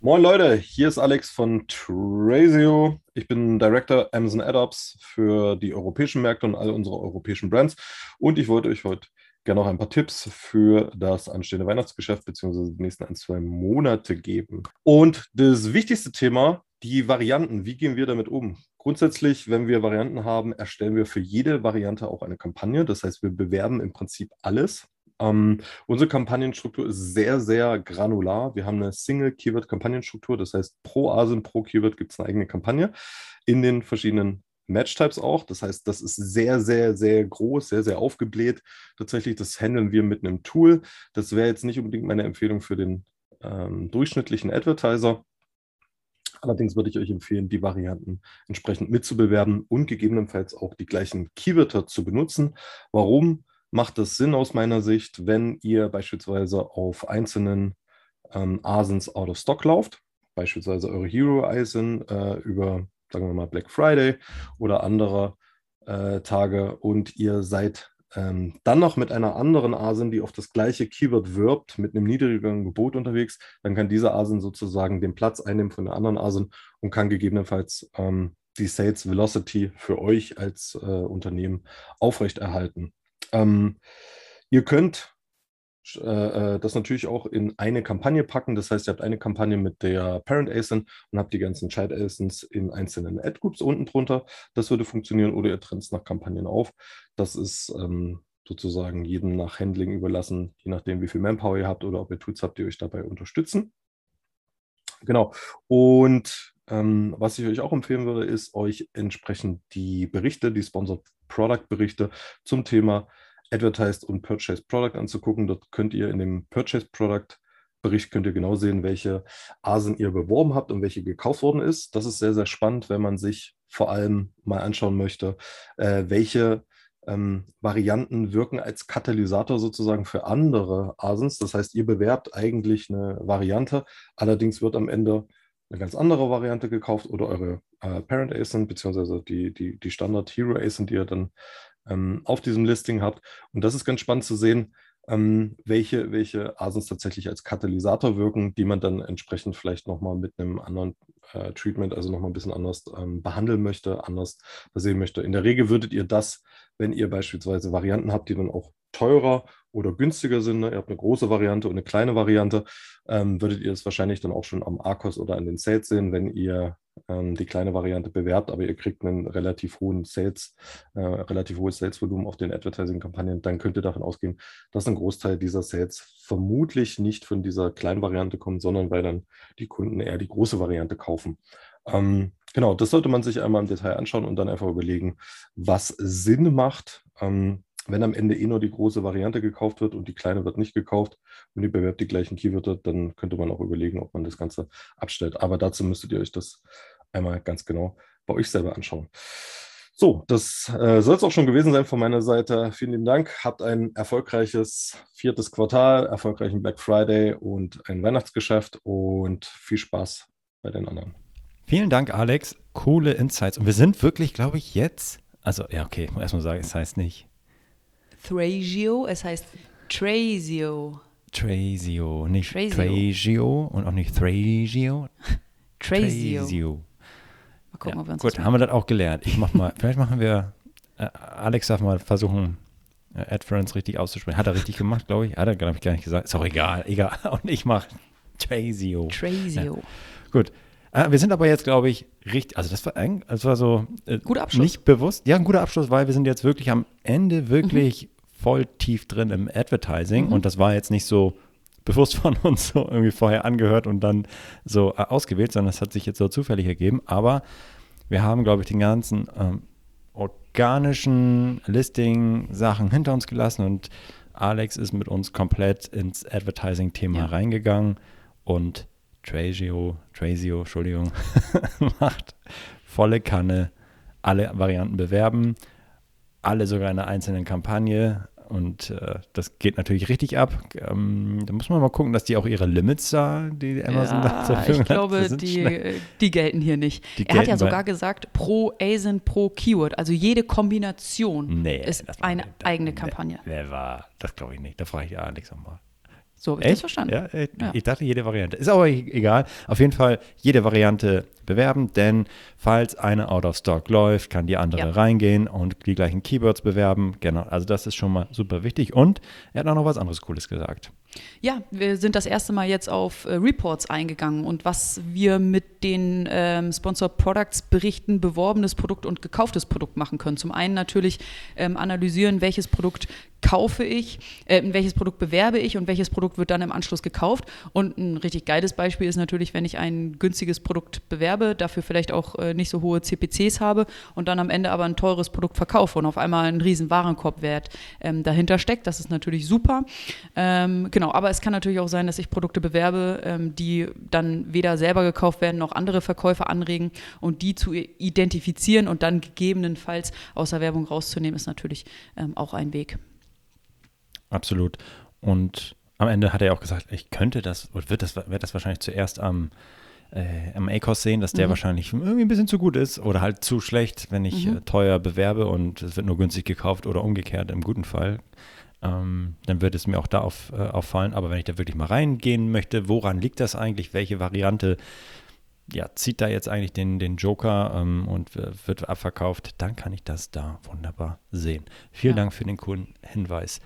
G: Moin Leute, hier ist Alex von Trazio. Ich bin Director Amazon AdOps für die europäischen Märkte und all unsere europäischen Brands. Und ich wollte euch heute gerne noch ein paar Tipps für das anstehende Weihnachtsgeschäft bzw. die nächsten ein, zwei Monate geben. Und das wichtigste Thema, die Varianten. Wie gehen wir damit um? Grundsätzlich, wenn wir Varianten haben, erstellen wir für jede Variante auch eine Kampagne. Das heißt, wir bewerben im Prinzip alles. Ähm, unsere Kampagnenstruktur ist sehr, sehr granular. Wir haben eine Single-Keyword-Kampagnenstruktur. Das heißt, pro ASIN, pro Keyword gibt es eine eigene Kampagne in den verschiedenen Match-Types auch. Das heißt, das ist sehr, sehr, sehr groß, sehr, sehr aufgebläht. Tatsächlich, das handeln wir mit einem Tool. Das wäre jetzt nicht unbedingt meine Empfehlung für den ähm, durchschnittlichen Advertiser. Allerdings würde ich euch empfehlen, die Varianten entsprechend mitzubewerben und gegebenenfalls auch die gleichen Keywörter zu benutzen. Warum macht das Sinn aus meiner Sicht, wenn ihr beispielsweise auf einzelnen ähm, ASINs out of stock lauft, beispielsweise eure Hero ASIN äh, über, sagen wir mal, Black Friday oder andere äh, Tage und ihr seid ähm, dann noch mit einer anderen ASIN, die auf das gleiche Keyword wirbt, mit einem niedrigeren Gebot unterwegs, dann kann diese ASIN sozusagen den Platz einnehmen von der anderen ASIN und kann gegebenenfalls ähm, die Sales Velocity für euch als äh, Unternehmen aufrechterhalten. Ähm, ihr könnt äh, das natürlich auch in eine Kampagne packen. Das heißt, ihr habt eine Kampagne mit der Parent ASIN und habt die ganzen Child ASINs in einzelnen Ad Groups unten drunter. Das würde funktionieren oder ihr trennt es nach Kampagnen auf. Das ist ähm, sozusagen jedem nach Handling überlassen, je nachdem, wie viel Manpower ihr habt oder ob ihr Tools habt, die euch dabei unterstützen. Genau. Und ähm, was ich euch auch empfehlen würde, ist euch entsprechend die Berichte, die Sponsored Product Berichte zum Thema Advertised und Purchased Product anzugucken. Dort könnt ihr in dem Purchased Product Bericht könnt ihr genau sehen, welche Asen ihr beworben habt und welche gekauft worden ist. Das ist sehr, sehr spannend, wenn man sich vor allem mal anschauen möchte, äh, welche ähm, Varianten wirken als Katalysator sozusagen für andere Asens. Das heißt, ihr bewerbt eigentlich eine Variante, allerdings wird am Ende eine ganz andere Variante gekauft oder eure äh, Parent ASIN beziehungsweise die, die, die Standard Hero ASIN, die ihr dann ähm, auf diesem Listing habt. Und das ist ganz spannend zu sehen, ähm, welche, welche Asins tatsächlich als Katalysator wirken, die man dann entsprechend vielleicht nochmal mit einem anderen äh, Treatment, also nochmal ein bisschen anders ähm, behandeln möchte, anders sehen möchte. In der Regel würdet ihr das, wenn ihr beispielsweise Varianten habt, die dann auch teurer oder günstiger sind, ne? ihr habt eine große Variante und eine kleine Variante, ähm, würdet ihr es wahrscheinlich dann auch schon am ARCOS oder an den Sales sehen, wenn ihr ähm, die kleine Variante bewerbt, aber ihr kriegt einen relativ hohen Sales, äh, relativ hohes Salesvolumen auf den Advertising-Kampagnen, dann könnt ihr davon ausgehen, dass ein Großteil dieser Sales vermutlich nicht von dieser kleinen Variante kommt, sondern weil dann die Kunden eher die große Variante kaufen. Ähm, genau, das sollte man sich einmal im Detail anschauen und dann einfach überlegen, was Sinn macht. Ähm, wenn am Ende eh nur die große Variante gekauft wird und die kleine wird nicht gekauft und ihr bewerbt die gleichen Keywörter, dann könnte man auch überlegen, ob man das Ganze abstellt. Aber dazu müsstet ihr euch das einmal ganz genau bei euch selber anschauen. So, das äh, soll es auch schon gewesen sein von meiner Seite. Vielen lieben Dank. Habt ein erfolgreiches viertes Quartal, erfolgreichen Black Friday und ein Weihnachtsgeschäft und viel Spaß bei den anderen.
A: Vielen Dank, Alex. Coole Insights. Und wir sind wirklich, glaube ich, jetzt. Also, ja, okay, ich muss erstmal sagen, es heißt nicht
B: Thragio, es heißt Trazio.
A: Trazio, nicht.
B: Trazio
A: und auch nicht Thragio. <laughs>
B: Trazio.
A: Trazio.
B: Mal gucken,
A: Ja,
B: ob wir uns
A: gut, haben wir das auch gelernt. Ich mach mal, <laughs> vielleicht machen wir, äh, Alex darf mal versuchen, äh, Adference richtig auszusprechen. Hat er richtig gemacht, glaube ich. Hat er, glaube ich, gar nicht gesagt. Ist auch egal, egal. <laughs> Und ich mache Traceo.
B: Traceo.
A: Gut. Äh, wir sind aber jetzt, glaube ich, richtig, also das war, das war so äh,
B: Guter Abschluss.
A: nicht bewusst. Ja, ein guter Abschluss, weil wir sind jetzt wirklich am Ende wirklich
B: Mhm.
A: Voll tief drin im Advertising und das war jetzt nicht so bewusst von uns so irgendwie vorher angehört und dann so äh, ausgewählt, sondern das hat sich jetzt so zufällig ergeben. Aber wir haben, glaube ich, den ganzen ähm, organischen Listing-Sachen hinter uns gelassen und Alex ist mit uns komplett ins Advertising-Thema
B: Ja.
A: reingegangen und Traceo, Traceo, Entschuldigung, <laughs> macht volle Kanne alle Varianten bewerben, alle sogar in einer einzelnen Kampagne und äh, das geht natürlich richtig ab. Ähm, da muss man mal gucken, dass die auch ihre Limits da, die Amazon da zur
B: Ja,
A: Verfügung
B: ich glaube,
A: hat. Wir sind
B: die, äh, die gelten hier nicht.
A: Die
B: er hat ja sogar gesagt, pro ASIN, pro Keyword. Also jede Kombination
A: Nee,
B: ist eine eigene Kampagne.
A: Wer war? Das glaube ich nicht. Da frage ich ja Alex nochmal.
B: So habe ich das verstanden.
A: Ja, äh,
B: Ja.
A: ich dachte jede Variante. Ist aber e- egal. Auf jeden Fall jede Variante bewerben, denn falls eine out of stock läuft, kann die andere
B: Ja.
A: reingehen und die gleichen Keywords bewerben. Genau, also das ist schon mal super wichtig. Und er hat auch noch was anderes Cooles gesagt.
B: Ja, wir sind das erste Mal jetzt auf äh, Reports eingegangen und was wir mit den ähm, Sponsored Products Berichten beworbenes Produkt und gekauftes Produkt machen können. Zum einen natürlich ähm, analysieren, welches Produkt kaufe ich, äh, welches Produkt bewerbe ich und welches Produkt wird dann im Anschluss gekauft. Und ein richtig geiles Beispiel ist natürlich, wenn ich ein günstiges Produkt bewerbe, dafür vielleicht auch äh, nicht so hohe CPCs habe und dann am Ende aber ein teures Produkt verkaufe und auf einmal ein riesen Warenkorbwert ähm, dahinter steckt. Das ist natürlich super. Ähm, genau, aber es kann natürlich auch sein, dass ich Produkte bewerbe, ähm, die dann weder selber gekauft werden noch andere Verkäufer anregen und die zu identifizieren und dann gegebenenfalls aus der Werbung rauszunehmen, ist natürlich ähm, auch ein Weg.
A: Absolut. Und am Ende hat er auch gesagt, ich könnte das, oder wird das, wird das wahrscheinlich zuerst am, äh, am ACOS sehen, dass der
B: Mhm.
A: wahrscheinlich irgendwie ein bisschen zu gut ist oder halt zu schlecht, wenn ich
B: Mhm.
A: äh, teuer bewerbe und es wird nur günstig gekauft oder umgekehrt im guten Fall. Ähm, dann wird es mir auch da auf, äh, auffallen. Aber wenn ich da wirklich mal reingehen möchte, woran liegt das eigentlich? Welche Variante ja, zieht da jetzt eigentlich den, den Joker ähm, und äh, wird abverkauft? Dann kann ich das da wunderbar sehen. Vielen
B: Ja.
A: Dank für den coolen Hinweis.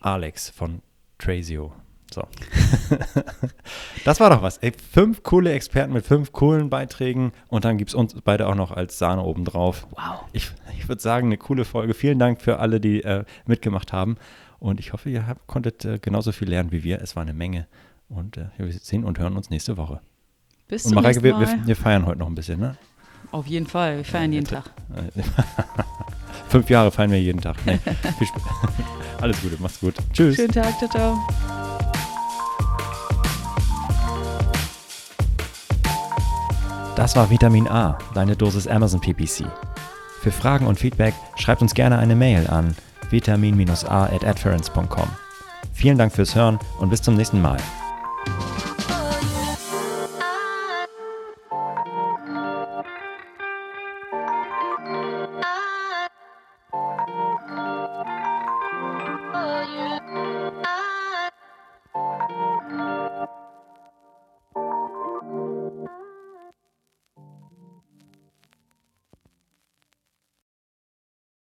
A: Alex von Trazio. So. <laughs> das war doch was. Ey, fünf coole Experten mit fünf coolen Beiträgen und dann gibt es uns beide auch noch als Sahne obendrauf.
B: Wow.
A: Ich, ich würde sagen, eine coole Folge. Vielen Dank für alle, die äh, mitgemacht haben. Und ich hoffe, ihr habt, konntet äh, genauso viel lernen wie wir. Es war eine Menge. Und äh, wir sehen und hören uns nächste Woche.
B: Bis
A: Und
B: zum
A: Mareike,
B: nächsten
A: wir,
B: Mal.
A: wir, wir feiern heute noch ein bisschen, ne?
B: Auf jeden Fall, wir feiern jeden Tag. <laughs>
A: Fünf Jahre feiern wir jeden Tag. Nee, <laughs> viel Spaß. Alles Gute, mach's gut. Tschüss.
B: Schönen Tag, ciao, ciao.
A: Das war Vitamin A, deine Dosis Amazon PPC. Für Fragen und Feedback schreibt uns gerne eine Mail an vitamin-a at adference.com. Vielen Dank fürs Hören und bis zum nächsten Mal.